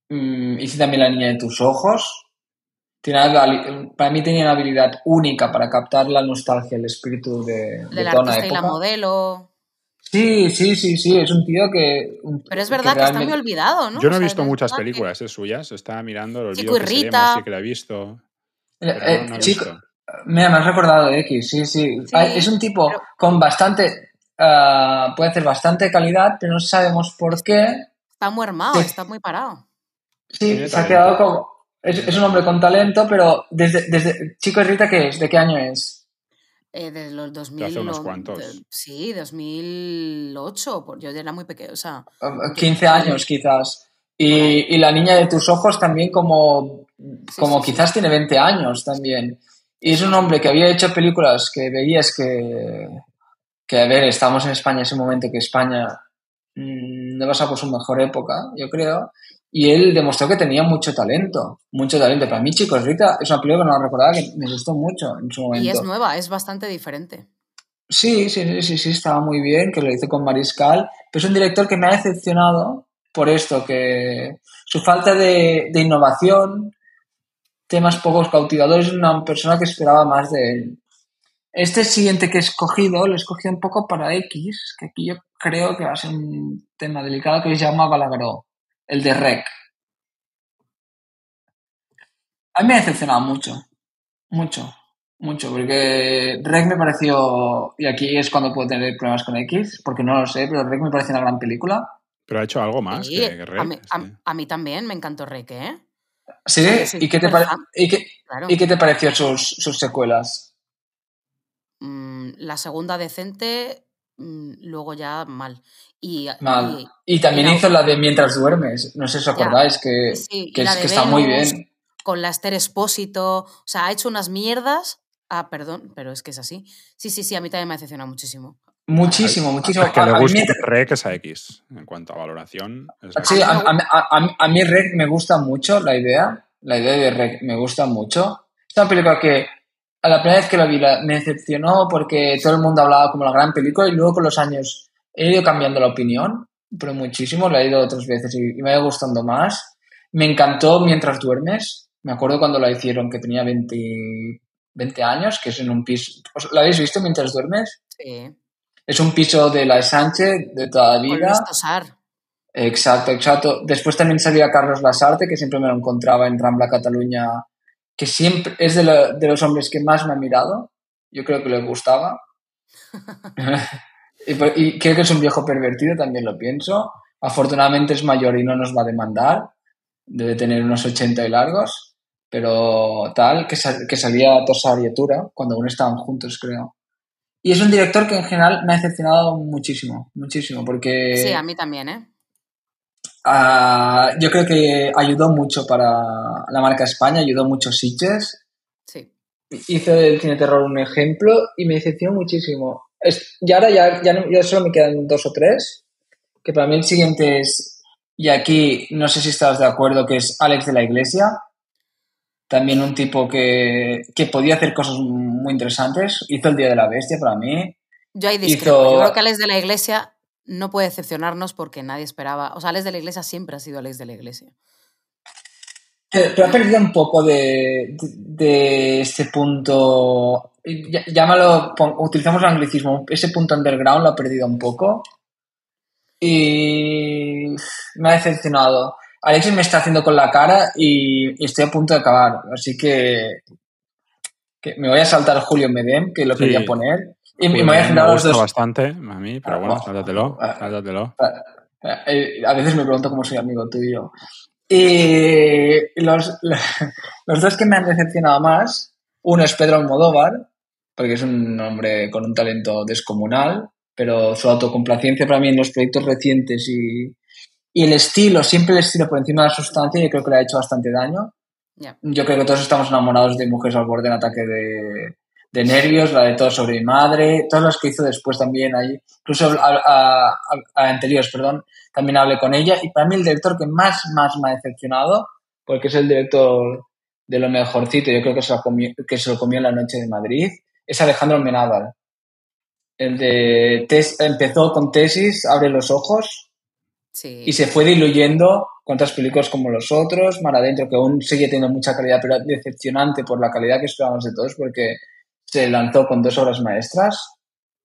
Mm, hice también La niña de tus ojos. Para mí tenía una habilidad única para captar la nostalgia, el espíritu de, de toda una y la época. modelo. Sí, sí, sí, sí, es un tío que... un- Pero es verdad que, está muy olvidado, ¿no? Yo no O he visto es muchas verdad que- películas ¿eh? suyas. Estaba mirando el Chico y Rita. sí que la he visto. Eh, eh, no, chico, visto. Mira, me has recordado de X, sí, sí. Sí, Ah, es un tipo pero- con bastante, ah, puede hacer bastante calidad, pero no sabemos por qué. Está muy armado, Sí. está muy parado. Sí, se ha quedado como... Es, es un hombre con talento, pero desde, desde Chico y Rita, ¿qué es? ¿De qué año es? Eh, de los 2000. hace unos cuantos. de- sí, 2008. por- Yo era muy pequeño, o sea. Ah, 15 años quizás. Y, y la niña de tus ojos también como, como sí, sí. quizás tiene 20 años también. Y es un hombre que había hecho películas que veías que, que a ver, estábamos en España en ese momento que España no pasaba por su mejor época, yo creo. Y él demostró que tenía mucho talento, mucho talento. Para mí, chicos, Rita es una película que no recordaba que me gustó mucho en su momento. Y es nueva, es bastante diferente. Sí, sí, sí, sí, sí, estaba muy bien, que lo hizo con Mariscal, pero es un director que me ha decepcionado por esto, que su falta de, de innovación, temas pocos cautivadores, es una persona que esperaba más de él. Este siguiente que he escogido, lo he escogido un poco para X, que aquí yo creo que va a ser un tema delicado que se llama Balagueró, el de Rec. A mí me ha decepcionado mucho, mucho, mucho, porque Rec me pareció, y aquí es cuando puedo tener problemas con X, porque no lo sé, pero Rec me pareció una gran película. Pero ha hecho algo más Sí, que, que Rec, a, mí, a- sí. a mí también me encantó Reque, ¿eh? ¿Sí? Sí, sí, ¿Y, qué te súper pare- fan. y, qué, Claro. ¿Y qué te pareció sus, sus secuelas? Mm, la segunda decente, mm, luego ya mal. Y, Mal. y- Y también hizo la de Mientras duermes, no sé si os Ya, acordáis, que, sí, que, es- está muy bien. con la Esther Espósito, o sea, ha hecho unas mierdas. Ah, perdón, pero es que es así. Sí, sí, sí, a mí también me ha decepcionado muchísimo. Muchísimo, muchísimo. Al que A- le a mí gusta mientras- Rec es a X. En cuanto a valoración, es a Sí, a, a- a- a- a mí Rec me gusta mucho la idea, la idea de Rec me gusta mucho. Es una película que a la primera vez que la vi la- me decepcionó porque todo el mundo hablaba como la gran película y luego con los años he ido cambiando la opinión, pero muchísimo. La he ido otras veces y, y me ha ido gustando más. Me encantó Mientras duermes. Me acuerdo cuando la hicieron que tenía 20, 20 años, que es en un piso. ¿Os- ¿La habéis visto Mientras duermes? Sí. Es un piso de la Sánchez de toda la Con vida. Tosar. Exacto, exacto. Después también salía Carlos Lasarte, que siempre me lo encontraba en Rambla Cataluña, que siempre es de, lo- de los hombres que más me ha mirado. Yo creo que le gustaba. y, creo que es un viejo pervertido, también lo pienso. Afortunadamente es mayor y no nos va a demandar. Debe tener unos 80 y largos. Pero tal, que, sal- que salía Tosar y Etura, cuando aún estaban juntos, creo. Y es un director que en general me ha decepcionado muchísimo, muchísimo, porque... Sí, a mí también, ¿eh? Ah, yo creo que ayudó mucho para la marca España, ayudó mucho Sitges. Sí. Hizo del cine terror un ejemplo y me decepcionó muchísimo. Es- y ahora ya, ya, no- ya solo me quedan dos o tres, que para mí el siguiente es, y aquí no sé si estás de acuerdo, que es Alex de la Iglesia. También un tipo que, que podía hacer cosas muy interesantes. Hizo El Día de la Bestia para mí. Yo ahí discrepo. Hizo- Yo creo que Alex de la Iglesia no puede decepcionarnos porque nadie esperaba. O sea, Alex de la Iglesia siempre ha sido Alex de la Iglesia. Pero, ha perdido un poco de, de, de ese punto. llá- Llámalo, utilizamos el anglicismo, ese punto underground lo ha perdido un poco. Y me ha decepcionado. Alexis me está haciendo con la cara y, y estoy a punto de acabar. Así que, que me voy a saltar Julio Medem, que lo Sí. quería poner. Y, me me centrar a los dos. bastante a mí, pero Ah, bueno, bueno. sáltatelo, Ah. sáltatelo. Eh, a veces me pregunto cómo soy amigo tuyo. Y los, los dos que me han decepcionado más, uno es Pedro Almodóvar, porque es un hombre con un talento descomunal, pero su autocomplacencia para mí en los proyectos recientes y, y el estilo, siempre el estilo por encima de la sustancia, yo creo que le ha hecho bastante daño. Ya. Yo creo que todos estamos enamorados de Mujeres al borde de un ataque de, de nervios, la de Todo sobre mi madre, todas las que hizo después también ahí, incluso a, a- a- anteriores, perdón, también hablé con ella y para mí el director que más, más me ha decepcionado, porque es el director de lo mejorcito, yo creo que se lo comió, que se lo comió en la noche de Madrid, es Alejandro Menábar. El de tes- empezó con tesis, abre los ojos, Sí. y se fue diluyendo con otras películas como Los Otros, Mar Adentro, que aún sigue teniendo mucha calidad, pero decepcionante por la calidad que esperábamos de todos, porque se lanzó con dos obras maestras,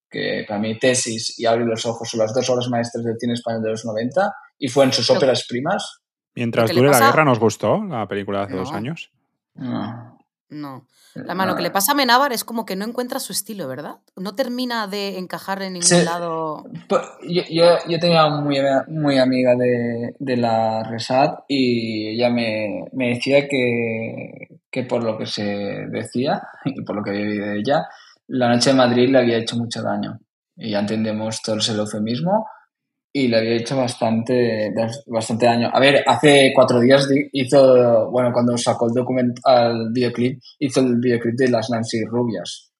que para mí Tesis y Abre los Ojos son las dos obras maestras del cine español de los 90, y fue en sus óperas primas. Mientras dure la guerra, ¿nos gustó la película de hace dos años? No. No. La mano que le pasa a Menábar es como que no encuentra su estilo, ¿verdad? No termina de encajar en ningún Sí. lado. Pues, Yo, yo, yo tenía muy, muy amiga de, de la Resat y ella me, me decía que, que por lo que se decía y por lo que había vivido de ella, la noche de Madrid le había hecho mucho daño. Y ya entendemos todo el eufemismo y le había hecho bastante, bastante daño. A ver, hace cuatro días hizo, bueno, cuando sacó el documental, videoclip, hizo el videoclip de las Nancy Rubias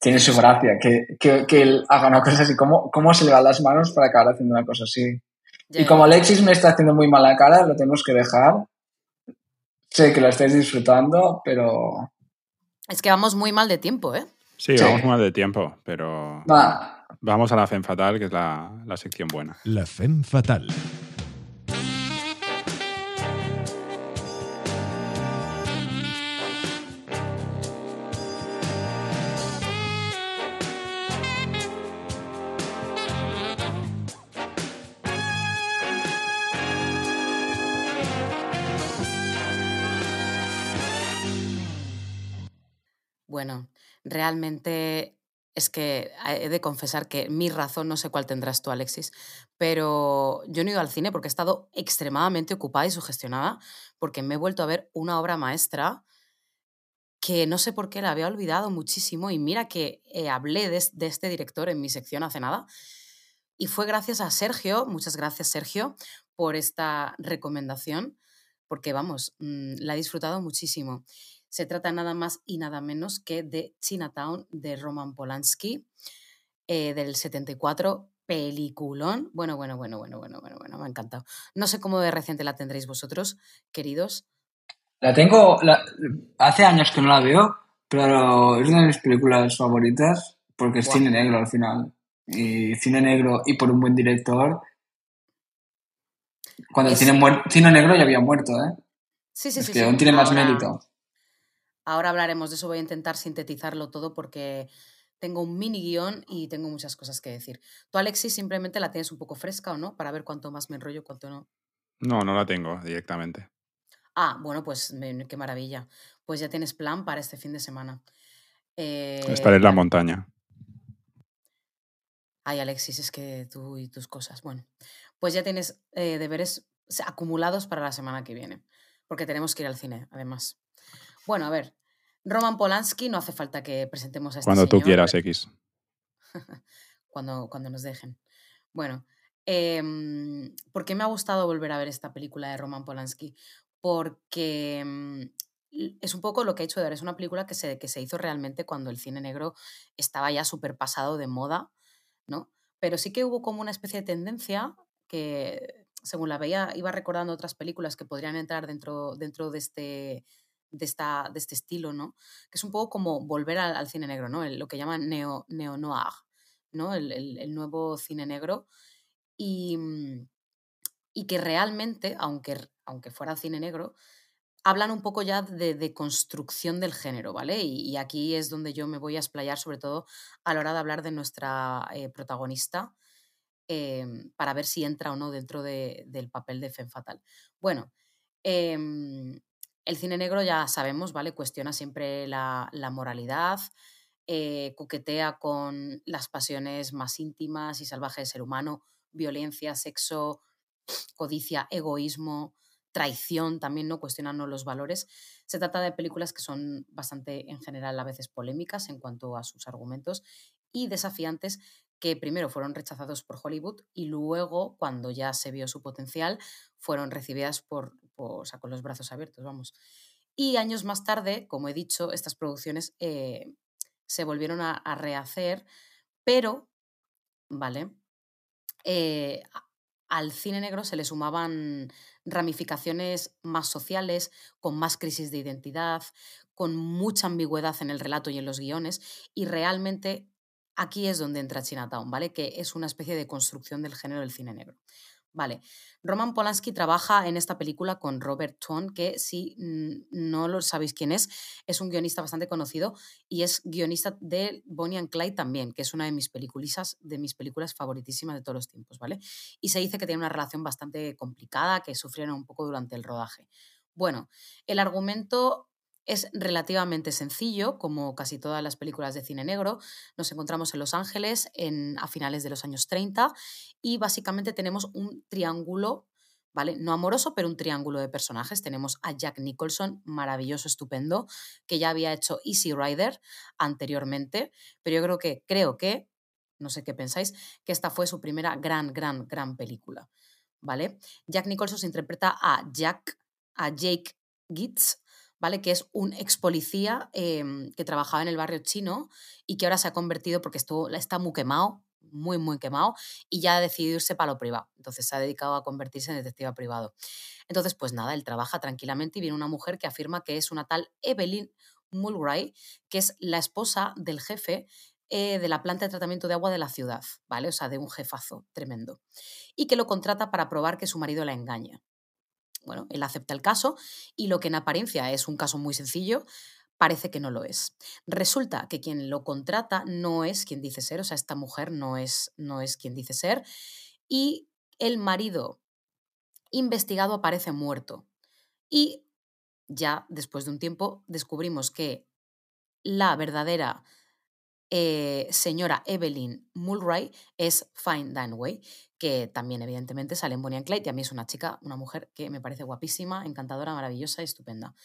tiene su gracia, que, que, que él haga una cosa así. ¿Cómo, ¿Cómo se le van las manos para acabar haciendo una cosa así? Ya, Y como Alexis me está haciendo muy mala cara, lo tenemos que dejar. Sé que lo estáis disfrutando, pero... Es que vamos muy mal de tiempo, ¿eh? Sí, Sí. vamos mal de tiempo, pero Va, vamos a la Femme Fatal, que es la, la sección buena. La Femme Fatal. Bueno, realmente es que he de confesar que mi razón, no sé cuál tendrás tú, Alexis, pero yo no he ido al cine porque he estado extremadamente ocupada y sugestionada porque me he vuelto a ver una obra maestra que no sé por qué la había olvidado muchísimo y mira que eh, hablé de, de este director en mi sección hace nada y fue gracias a Sergio, muchas gracias Sergio por esta recomendación porque vamos, mm, la he disfrutado muchísimo. Se trata nada más y nada menos que de Chinatown de Roman Polanski eh, del 74, peliculón. Bueno, bueno, bueno, bueno, bueno, bueno, bueno, me ha encantado. No sé cómo de reciente la tendréis vosotros, queridos. La tengo. la- hace años que no la veo, pero es una de mis películas favoritas porque es cine negro al final. Y cine negro y por un buen director. Cuando el cine, cine negro ya había muerto, ¿eh? Sí, sí, es sí. que sí. aún tiene más Ahora- mérito. Ahora hablaremos de eso, voy a intentar sintetizarlo todo porque tengo un mini guion y tengo muchas cosas que decir. Tú, Alexis, simplemente la tienes un poco fresca o no, para ver cuánto más me enrollo, cuánto no. No, no la tengo directamente. Ah, bueno, pues qué maravilla. Pues ya tienes plan para este fin de semana. Eh, Estaré en la montaña. Ay, Alexis, es que tú y tus cosas. Bueno, pues ya tienes eh, deberes acumulados para la semana que viene, porque tenemos que ir al cine, además. Bueno, a ver, Roman Polanski, no hace falta que presentemos a este Cuando tú quieras, X. cuando, cuando nos dejen. Bueno, em, ¿por qué me ha gustado volver a ver esta película de Roman Polanski? Porque l- es un poco lo que ha hecho Edward, es una película que se, que se hizo realmente cuando el cine negro estaba ya súper pasado de moda, ¿no? Pero sí que hubo como una especie de tendencia que, según la veía, iba recordando otras películas que podrían entrar dentro, dentro de, este, de, esta, de este estilo, ¿no? Que es un poco como volver al, cine negro, ¿no? El- lo que llaman neo, neo-noir, ¿no? El, el- nuevo cine negro. Y, mm, y que realmente, aunque, aunque fuera cine negro, hablan un poco ya de, de construcción del género, ¿vale? Y, y aquí es donde yo me voy a explayar, sobre todo a la hora de hablar de nuestra eh, protagonista, em, para ver si entra o no dentro de- del papel de Femme Fatal. Bueno, em, el cine negro ya sabemos, ¿vale? Cuestiona siempre la, moralidad, eh, coquetea con las pasiones más íntimas y salvajes del ser humano, violencia, sexo, codicia, egoísmo, traición, también no cuestionando los valores. Se trata de películas que son bastante, en general, a veces polémicas en cuanto a sus argumentos y desafiantes que primero fueron rechazados por Hollywood y luego, cuando ya se vio su potencial, fueron recibidas por- o sea, con los brazos abiertos, vamos. Y años más tarde, como he dicho, estas producciones eh, se volvieron a, rehacer, pero, ¿vale? Eh, al cine negro se le sumaban ramificaciones más sociales, con más crisis de identidad, con mucha ambigüedad en el relato y en los guiones, y realmente aquí es donde entra Chinatown, ¿vale? Que es una especie de construcción del género del cine negro. Vale, Roman Polanski trabaja en esta película con Robert Tone, que si no lo sabéis quién es, es un guionista bastante conocido y es guionista de Bonnie and Clyde también, que es una de mis películas, de mis películas favoritísimas de todos los tiempos, ¿vale? Y se dice que tiene una relación bastante complicada, que sufrieron un poco durante el rodaje. Bueno, el argumento es relativamente sencillo, como casi todas las películas de cine negro. Nos encontramos en Los Ángeles en, a finales de los años 30 y básicamente tenemos un triángulo, ¿vale? No amoroso, pero un triángulo de personajes. Tenemos a Jack Nicholson, maravilloso, estupendo, que ya había hecho Easy Rider anteriormente, pero yo creo que, creo que, no sé qué pensáis, que esta fue su primera gran, gran, gran película, ¿vale? Jack Nicholson se interpreta a Jack, a Jake Gitz, ¿vale? Que es un ex policía em, que trabajaba en el barrio chino y que ahora se ha convertido, porque está muy quemado, muy, muy quemado, y ya ha decidido irse para lo privado. Entonces se ha dedicado a convertirse en detective privado. Entonces, pues nada, él trabaja tranquilamente y viene una mujer que afirma que es una tal Evelyn Mulgray, que es la esposa del jefe eh, de la planta de tratamiento de agua de la ciudad, ¿vale? O sea, de un jefazo tremendo. Y que lo contrata para probar que su marido la engaña. Bueno, él acepta el caso y lo que en apariencia es un caso muy sencillo, parece que no lo es. Resulta que quien lo contrata no es quien dice ser, o sea, esta mujer no es, no es quien dice ser, y el marido investigado aparece muerto. Y ya después de un tiempo descubrimos que la verdadera eh, señora Evelyn Mulray es Fine Danway, que también evidentemente sale en Bonnie and Clyde y a mí es una chica, una mujer que me parece guapísima, encantadora, maravillosa y estupenda.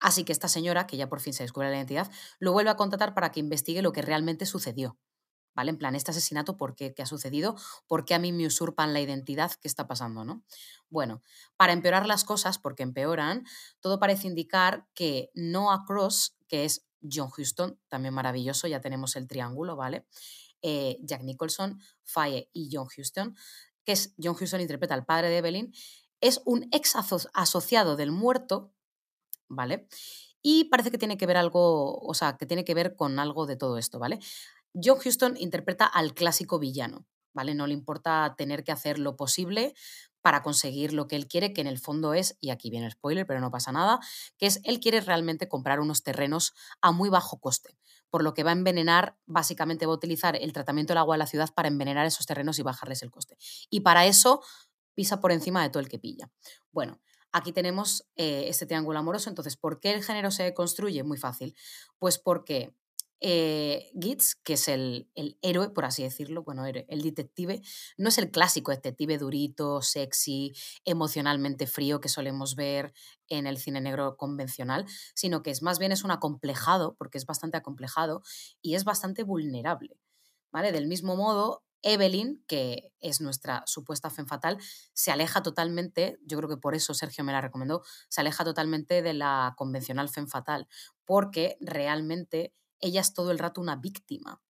Así que esta señora, que ya por fin se descubre la identidad, lo vuelve a contratar para que investigue lo que realmente sucedió. ¿Vale? En plan, este asesinato, ¿por qué? ¿Qué ha sucedido? ¿Por qué a mí me usurpan la identidad? ¿Qué está pasando? ¿no? Bueno, para empeorar las cosas, porque empeoran, todo parece indicar que Noah Cross, que es John Huston, también maravilloso, ya tenemos el triángulo, ¿vale? Eh, Jack Nicholson, Faye y John Huston, que es John Huston interpreta al padre de Evelyn, es un ex aso- asociado del muerto, ¿vale? Y parece que tiene que ver algo, o sea, que tiene que ver con algo de todo esto, ¿vale? John Huston interpreta al clásico villano, ¿vale? No le importa tener que hacer lo posible para conseguir lo que él quiere, que en el fondo es, y aquí viene el spoiler, pero no pasa nada, que es él quiere realmente comprar unos terrenos a muy bajo coste, por lo que va a envenenar, básicamente va a utilizar el tratamiento del agua de la ciudad para envenenar esos terrenos y bajarles el coste. Y para eso pisa por encima de todo el que pilla. Bueno, aquí tenemos eh, este triángulo amoroso, entonces, ¿por qué el género se construye? Muy fácil. Pues porque eh, Gitz, que es el, el héroe, por así decirlo, bueno, el detective, no es el clásico detective durito, sexy, emocionalmente frío que solemos ver en el cine negro convencional, sino que es más bien es un acomplejado, porque es bastante acomplejado y es bastante vulnerable. ¿Vale? Del mismo modo, Evelyn, que es nuestra supuesta fen fatal, se aleja totalmente, yo creo que por eso Sergio me la recomendó, se aleja totalmente de la convencional fen fatal, porque realmente ella es todo el rato una víctima,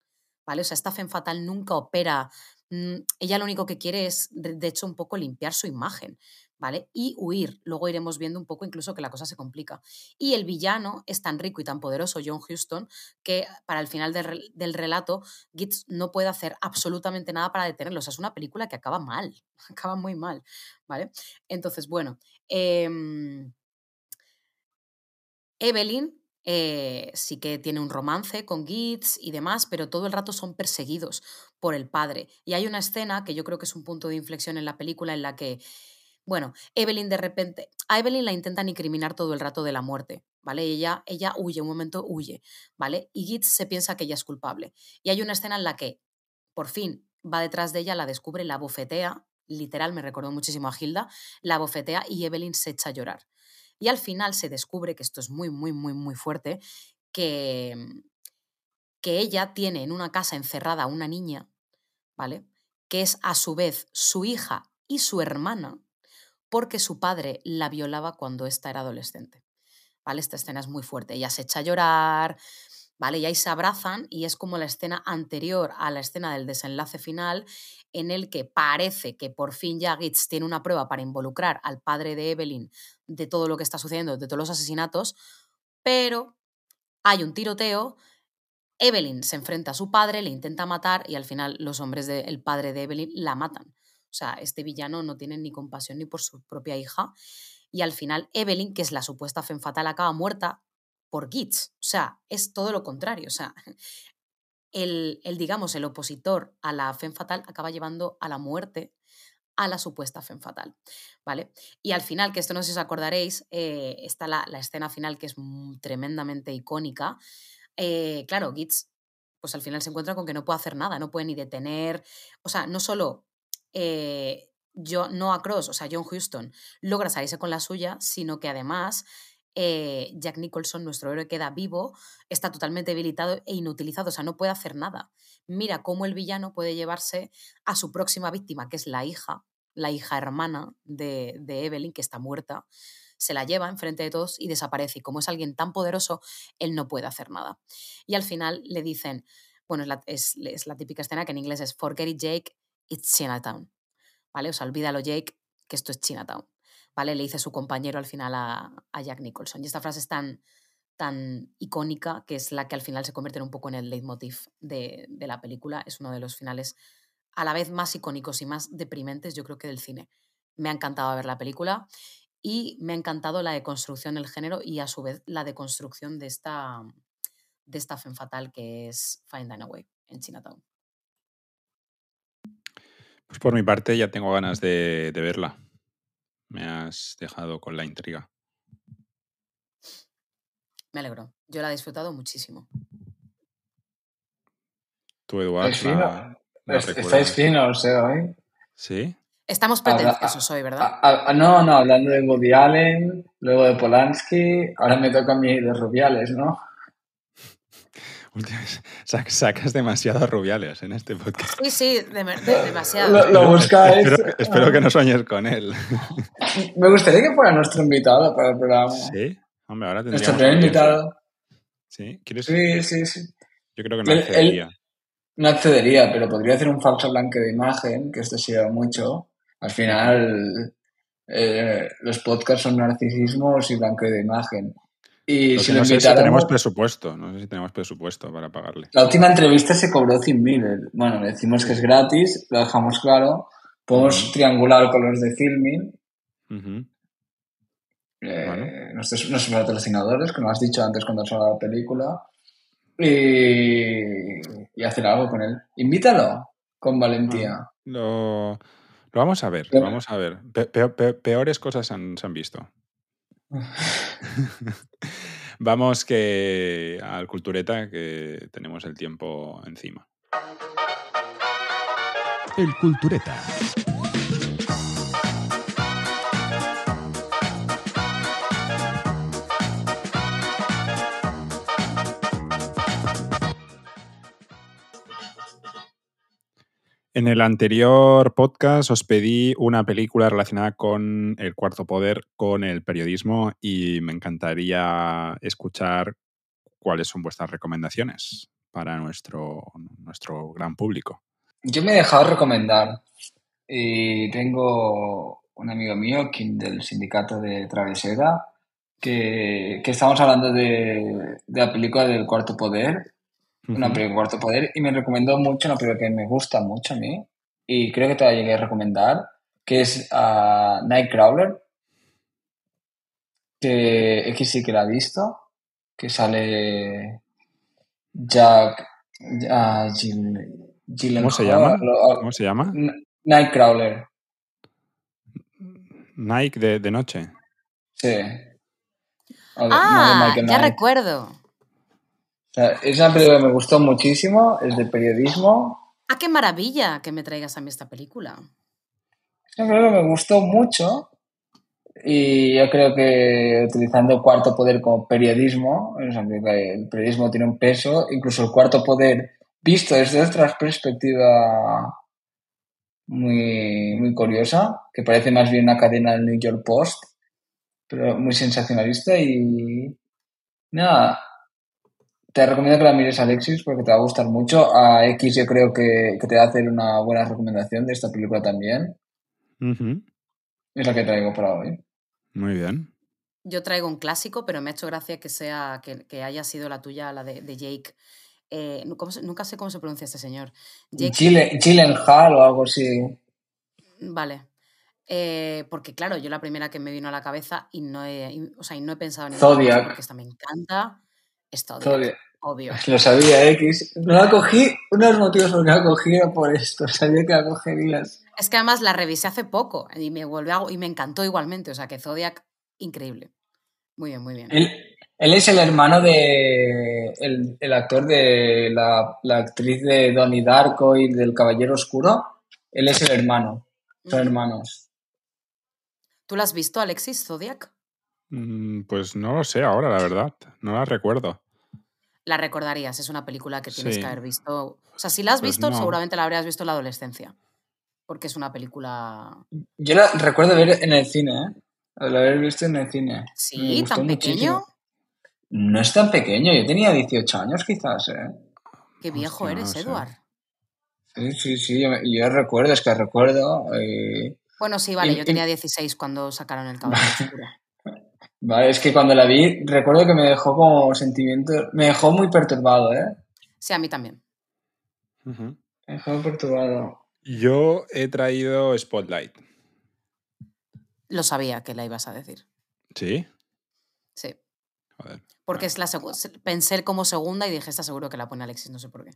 ¿vale? O sea, esta fen fatal nunca opera, mm, ella lo único que quiere es, de, hecho, un poco limpiar su imagen, ¿vale? Y huir. Luego iremos viendo un poco incluso que la cosa se complica. Y el villano es tan rico y tan poderoso, John Huston, que para el final del, del relato, Gitz no puede hacer absolutamente nada para detenerlo. Es una película que acaba mal, acaba muy mal, ¿vale? Entonces, bueno, em, Evelyn eh, sí que tiene un romance con Gitz y demás, pero todo el rato son perseguidos por el padre. Y hay una escena que yo creo que es un punto de inflexión en la película en la que, bueno, Evelyn de repente, a Evelyn la intentan incriminar todo el rato de la muerte, ¿vale? Ella, ella huye, un momento huye, ¿vale? Y Gitz se piensa que ella es culpable. Y hay una escena en la que, por fin, va detrás de ella, la descubre, la bofetea, literal, me recordó muchísimo a Hilda, la bofetea y Evelyn se echa a llorar. Y al final se descubre, que esto es muy, muy, muy, muy fuerte, que, que ella tiene en una casa encerrada a una niña, ¿vale? Que es a su vez su hija y su hermana, porque su padre la violaba cuando ésta era adolescente. ¿Vale? Esta escena es muy fuerte. Ella se echa a llorar, ¿vale? Y ahí se abrazan y es como la escena anterior a la escena del desenlace final en el que parece que por fin ya Gitz tiene una prueba para involucrar al padre de Evelyn de todo lo que está sucediendo, de todos los asesinatos, pero hay un tiroteo, Evelyn se enfrenta a su padre, le intenta matar y al final los hombres del padre de Evelyn la matan. O sea, este villano no tiene ni compasión ni por su propia hija. Y al final Evelyn, que es la supuesta fen fatal, acaba muerta por Gitz. O sea, es todo lo contrario. O sea, el, el, digamos, el opositor a la fen fatal acaba llevando a la muerte a la supuesta fen fatal, ¿vale? Y al final, que esto no sé si os acordaréis, eh, está la, la, escena final que es tremendamente icónica. Eh, claro, Gitz, pues al final se encuentra con que no puede hacer nada, no puede ni detener, o sea, no solo eh, yo, Noah Cross, o sea, John Huston, logra salirse con la suya, sino que además eh, Jack Nicholson, nuestro héroe, queda vivo, está totalmente debilitado e inutilizado, o sea, no puede hacer nada. Mira cómo el villano puede llevarse a su próxima víctima, que es la hija, la hija hermana de, de Evelyn, que está muerta, se la lleva enfrente de todos y desaparece. Y como es alguien tan poderoso, él no puede hacer nada. Y al final le dicen, bueno, es la, es, la típica escena que en inglés es Forget it, Jake, it's Chinatown. ¿Vale? O sea, olvídalo, Jake, que esto es Chinatown. ¿Vale? Le dice su compañero al final a, Jack Nicholson. Y esta frase es tan, tan icónica que es la que al final se convierte un poco en el leitmotiv de, de, la película. Es uno de los finales a la vez más icónicos y más deprimentes, yo creo que del cine. Me ha encantado ver la película y me ha encantado la deconstrucción del género y a su vez la deconstrucción de esta, de esta fen fatal que es Find Away en Chinatown. Pues por mi parte ya tengo ganas de, de verla. Me has dejado con la intriga. Me alegro. Yo la he disfrutado muchísimo. Tú, Eduardo. Fino. La, la Estáis finos, eh, hoy. ¿Sí? Estamos pretenciosos hoy, ¿verdad? A, a, no, no, hablando de Woody Allen, luego de Polanski, ahora me toca a mí de Rubiales, ¿no? Sacas demasiados rubiales en este podcast. Sí, sí, de, de, demasiado. Lo, lo buscáis. Espero, que, espero que no sueñes con él. Me gustaría que fuera nuestro invitado para el programa. Sí, hombre, ahora tendríamos. Nuestro primer invitado. ¿Sí? ¿Quieres? Sí, sí, sí. Yo creo que no accedería. Él, no accedería, pero podría hacer un falso blanque de imagen, que esto sirve mucho. Al final, eh, los podcasts son narcisismos y blanque de imagen. Y si lo no sé si tenemos presupuesto. No sé si tenemos presupuesto para pagarle. La última entrevista se cobró 100.000. Bueno, le decimos que es gratis, lo dejamos claro. Podemos triangular con los de Filming, Ujú. eh, Bueno. nuestros, nuestros patrocinadores, que nos has dicho antes cuando salió la película, y, y hacer algo con él. Invítalo con valentía. Lo, lo vamos a ver, lo vamos a ver. Pe- pe- pe- peores cosas han- se han visto. Vamos que al cultureta que tenemos el tiempo encima. El Cultureta. En el anterior podcast os pedí una película relacionada con el cuarto poder, con el periodismo y me encantaría escuchar cuáles son vuestras recomendaciones para nuestro, nuestro gran público. Yo me he dejado recomendar y tengo un amigo mío, Kim, del sindicato de Travesera, que, que estamos hablando de la película del Cuarto Poder, una película Cuarto Poder, y me recomendó mucho una película que me gusta mucho a mí, y creo que te la llegué a recomendar, que es ah, Nightcrawler, que X sí que la ha visto, que sale Jack, ah, Gill- ¿Cómo se llama? lo- ¿Cómo se llama? Nightcrawler, Nike de, de noche. sí. De- Ah, ya recuerdo. O sea, es una película que me gustó muchísimo, es de periodismo. Ah, qué maravilla que me traigas a mí esta película. Es una película que me gustó mucho y yo creo que utilizando el cuarto poder como periodismo, el periodismo tiene un peso, incluso el cuarto poder visto desde otra perspectiva muy, muy curiosa, que parece más bien una cadena del New York Post, pero muy sensacionalista y nada, te recomiendo que la mires Alexis porque te va a gustar mucho. A X yo creo que, que te va a hacer una buena recomendación de esta película también. Es la que traigo para hoy. Muy bien. Yo traigo un clásico, pero me ha hecho gracia que sea que, que haya sido la tuya, la de, de Jake. Eh, nu- ¿cómo se- nunca sé cómo se pronuncia este señor. Jake, Gillen- Gyllenhaal o algo así. vale. Eh, porque claro, yo la primera que me vino a la cabeza y no he, y- o sea, y no he pensado en Zodiac. porque esta me encanta. Es Zodiac, Zodiac. obvio. Lo sabía, X. No la cogí. Uno de los motivos por que la cogí era por esto. Sabía que la cogerías. Es que además la revisé hace poco y me volvió a- y me encantó igualmente. O sea que Zodiac, increíble. Muy bien, muy bien. Él, él es el hermano de. El, el actor de la, la actriz de Donnie Darko y del Caballero Oscuro. Él es el hermano. Son hermanos. ¿Tú la has visto, Alexis, Zodiac? Mm, Pues no lo sé ahora, la verdad. No la recuerdo. La recordarías, es una película que tienes Sí. que haber visto. O sea, si la has Pues visto, no. seguramente la habrías visto en la adolescencia. Porque es una película. Yo la recuerdo ver en el cine, ¿eh? El haber visto en el cine. Me Sí, gustó tan pequeño. muchísimo. No es tan pequeño. Yo tenía 18 años, quizás, ¿eh? Qué viejo Hostia, no eres, sé. Eduard. Sí, sí, sí. Yo, yo recuerdo, es que recuerdo. eh, Bueno, sí, vale, Y- yo y- tenía 16 cuando sacaron el oscuro. Vale, es que cuando la vi, recuerdo que me dejó como sentimiento. Me dejó muy perturbado, ¿eh? Sí, a mí también. Me dejó muy perturbado. Yo he traído Spotlight. Lo sabía que la ibas a decir. ¿Sí? Sí. Joder. Porque es la pensé como segunda y dije, está seguro que la pone Alexis, no sé por qué.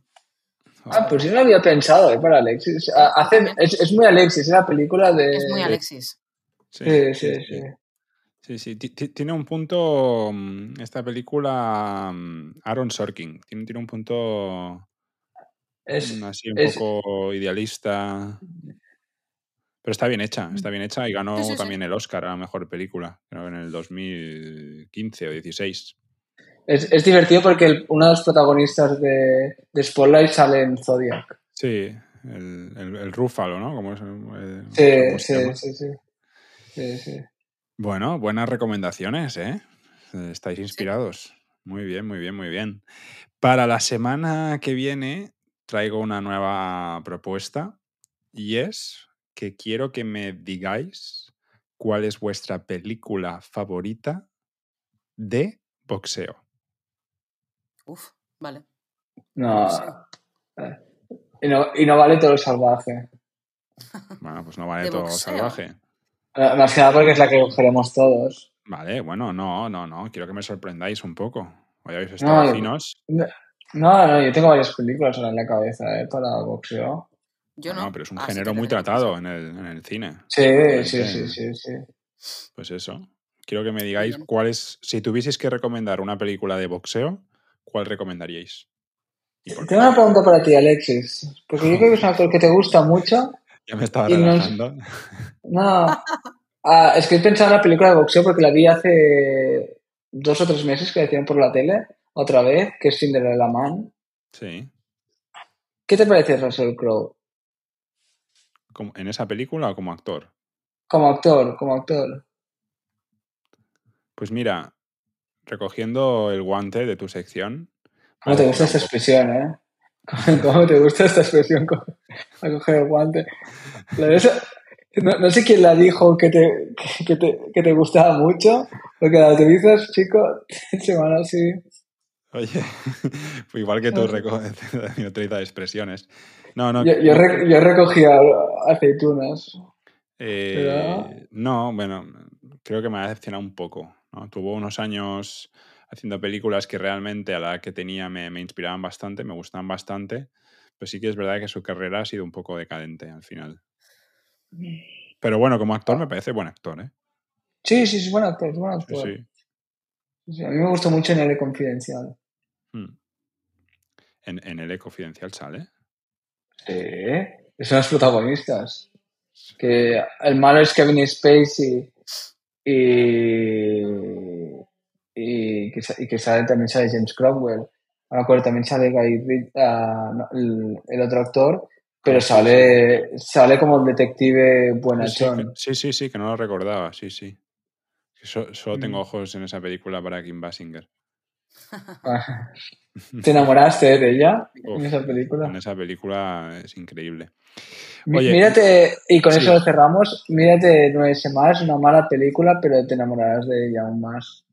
Ah, pues yo no había pensado, ¿eh? Para Alexis. Hace- es, es muy Alexis, es la película de. Es muy Alexis. Sí, sí, sí. Sí, sí. Ti- Tiene un punto. mm, Esta película. mm, Aaron Sorkin. Tiene, tiene un punto. Es, mm, así un es- poco idealista. Pero está bien hecha. Está bien hecha y ganó Sí, sí, sí. también el Oscar a la mejor película. Creo en el 2015 o 16. es, es divertido porque el- uno de los protagonistas de, de Spotlight sale en Zodiac. Sí, el, el, el Rúfalo, ¿no? Como es, eh, Sí, ¿cómo se sí, sí, sí. Sí, sí. Bueno, buenas recomendaciones, ¿eh? Estáis inspirados. Muy bien, muy bien, muy bien. Para la semana que viene traigo una nueva propuesta y es que quiero que me digáis cuál es vuestra película favorita de boxeo. Uf, vale. No. Eh, Y no, y no vale todo lo salvaje. Bueno, pues no vale ¿De todo boxeo? salvaje. Eh, Más que nada porque es la que cogeremos todos. Vale, bueno, no, no, no. Quiero que me sorprendáis un poco. Hoy habéis estado No, finos. No, no, yo tengo varias películas ahora en la cabeza eh, para boxeo. Yo No, no. pero es un así género muy tratado en el, en el cine. Sí, sí, Sí. sí, sí, sí. Pues eso. Quiero que me digáis cuál es, si tuvieseis que recomendar una película de boxeo, ¿cuál recomendaríais? Tengo una pregunta para ti, Alexis. Porque yo creo que es un actor que te gusta mucho. Ya me estaba no relajando. No. Ah, es que he pensado en la película de boxeo porque la vi hace dos o tres meses que la hicieron por la tele, otra vez, que es Cinderella Man. Sí. ¿Qué te parece Russell Crowe? ¿En esa película o como actor? Como actor, como actor. Pues mira, recogiendo el guante de tu sección. ¿Cómo te gusta esta expresión, eh? ¿Cómo, te gusta esta expresión? A coger el guante. No, no sé quién la dijo que te, que, te, que te gustaba mucho, porque la utilizas, chico, se van así. Oye, pues igual que tú también utilizas expresiones. No, no. Yo, yo, re- yo recogía aceitunas. eh, no, bueno, creo que me ha decepcionado un poco. ¿no? Tuvo unos años haciendo películas que realmente a la que tenía me, me inspiraban bastante, me gustaban bastante. Pero sí que es verdad que su carrera ha sido un poco decadente al final. Pero bueno, como actor me parece buen actor, ¿eh? Sí, sí, es buen actor, es buen actor. sí. Sí, a mí me gustó mucho en el Confidencial. Mm. En, en el Confidencial sale. Sí, son los protagonistas. Que el malo es Kevin Spacey y, y, que, sa- y que sale, también sale James Cromwell. No me acuerdo, también sale Guy Ritchie, ah, no, el, el otro actor, pero Ah, sale, sale como el detective buenachón. sí, sí, sí, que no lo recordaba, sí, sí. So- solo tengo Mm. ojos en esa película para Kim Basinger. Ah, ¿Te enamoraste de ella en esa película? En esa película es increíble. Oye, mírate, y con sí. eso lo cerramos, mírate Nueve Semanas, una mala película, pero te enamorarás de ella aún más.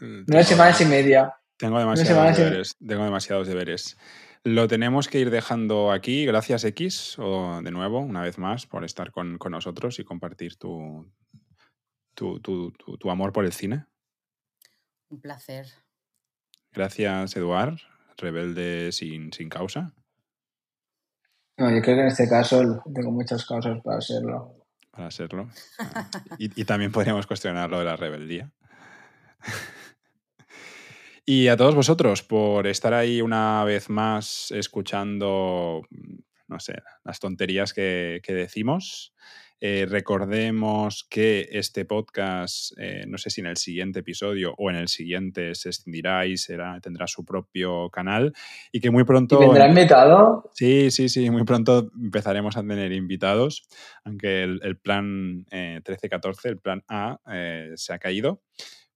Nueve semanas y media. tengo demasiados y deberes, tengo demasiados deberes. Lo tenemos que ir dejando aquí. Gracias, X, o de nuevo, una vez más, por estar con, con nosotros y compartir tu, tu, tu- tu- tu amor por el cine. Un placer. Gracias, Eduard, rebelde sin, sin causa, No, yo creo que en este caso tengo muchas causas para serlo. para serlo. Ah, Y, y también podríamos cuestionar lo de la rebeldía. Y a todos vosotros por estar ahí una vez más escuchando, no sé, las tonterías que, que decimos. Eh, recordemos que este podcast, eh, no sé si en el siguiente episodio o en el siguiente se extendirá y será, tendrá su propio canal y que muy ¿Y pronto... vendrá invitado? Sí, sí, sí, muy pronto empezaremos a tener invitados, aunque el, el plan eh, 13-14, el plan A, eh, se ha caído,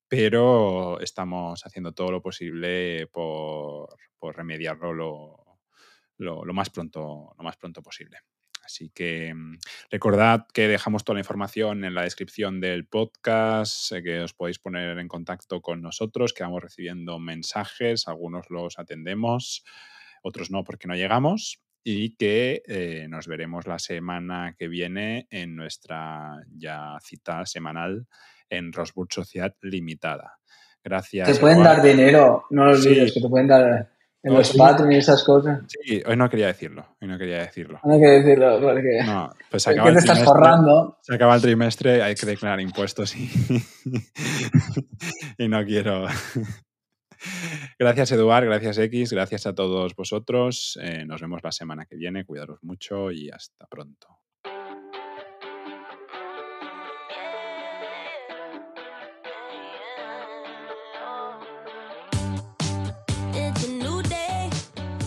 pero estamos haciendo todo lo posible por, remediarlo lo, lo- lo más pronto, lo más pronto posible. Así que mm, recordad que dejamos toda la información en la descripción del podcast, eh, que os podéis poner en contacto con nosotros, que vamos recibiendo mensajes, algunos los atendemos, otros no porque no llegamos y que eh, nos veremos la semana que viene en nuestra ya cita semanal en Rosburg Sociedad Limitada. Gracias. Te pueden dar dinero, no lo olvides, Sí. que te pueden dar en No, los sí. Y esas cosas. Sí, hoy no quería decirlo, hoy no quería decirlo. No hay que decirlo, porque No, pues se ¿qué acaba te el estás forrando? se acaba el trimestre, hay que declarar impuestos y, y no quiero. Gracias, Eduard, gracias, X, gracias a todos vosotros. Eh, nos vemos la semana que viene, cuidaros mucho y hasta pronto.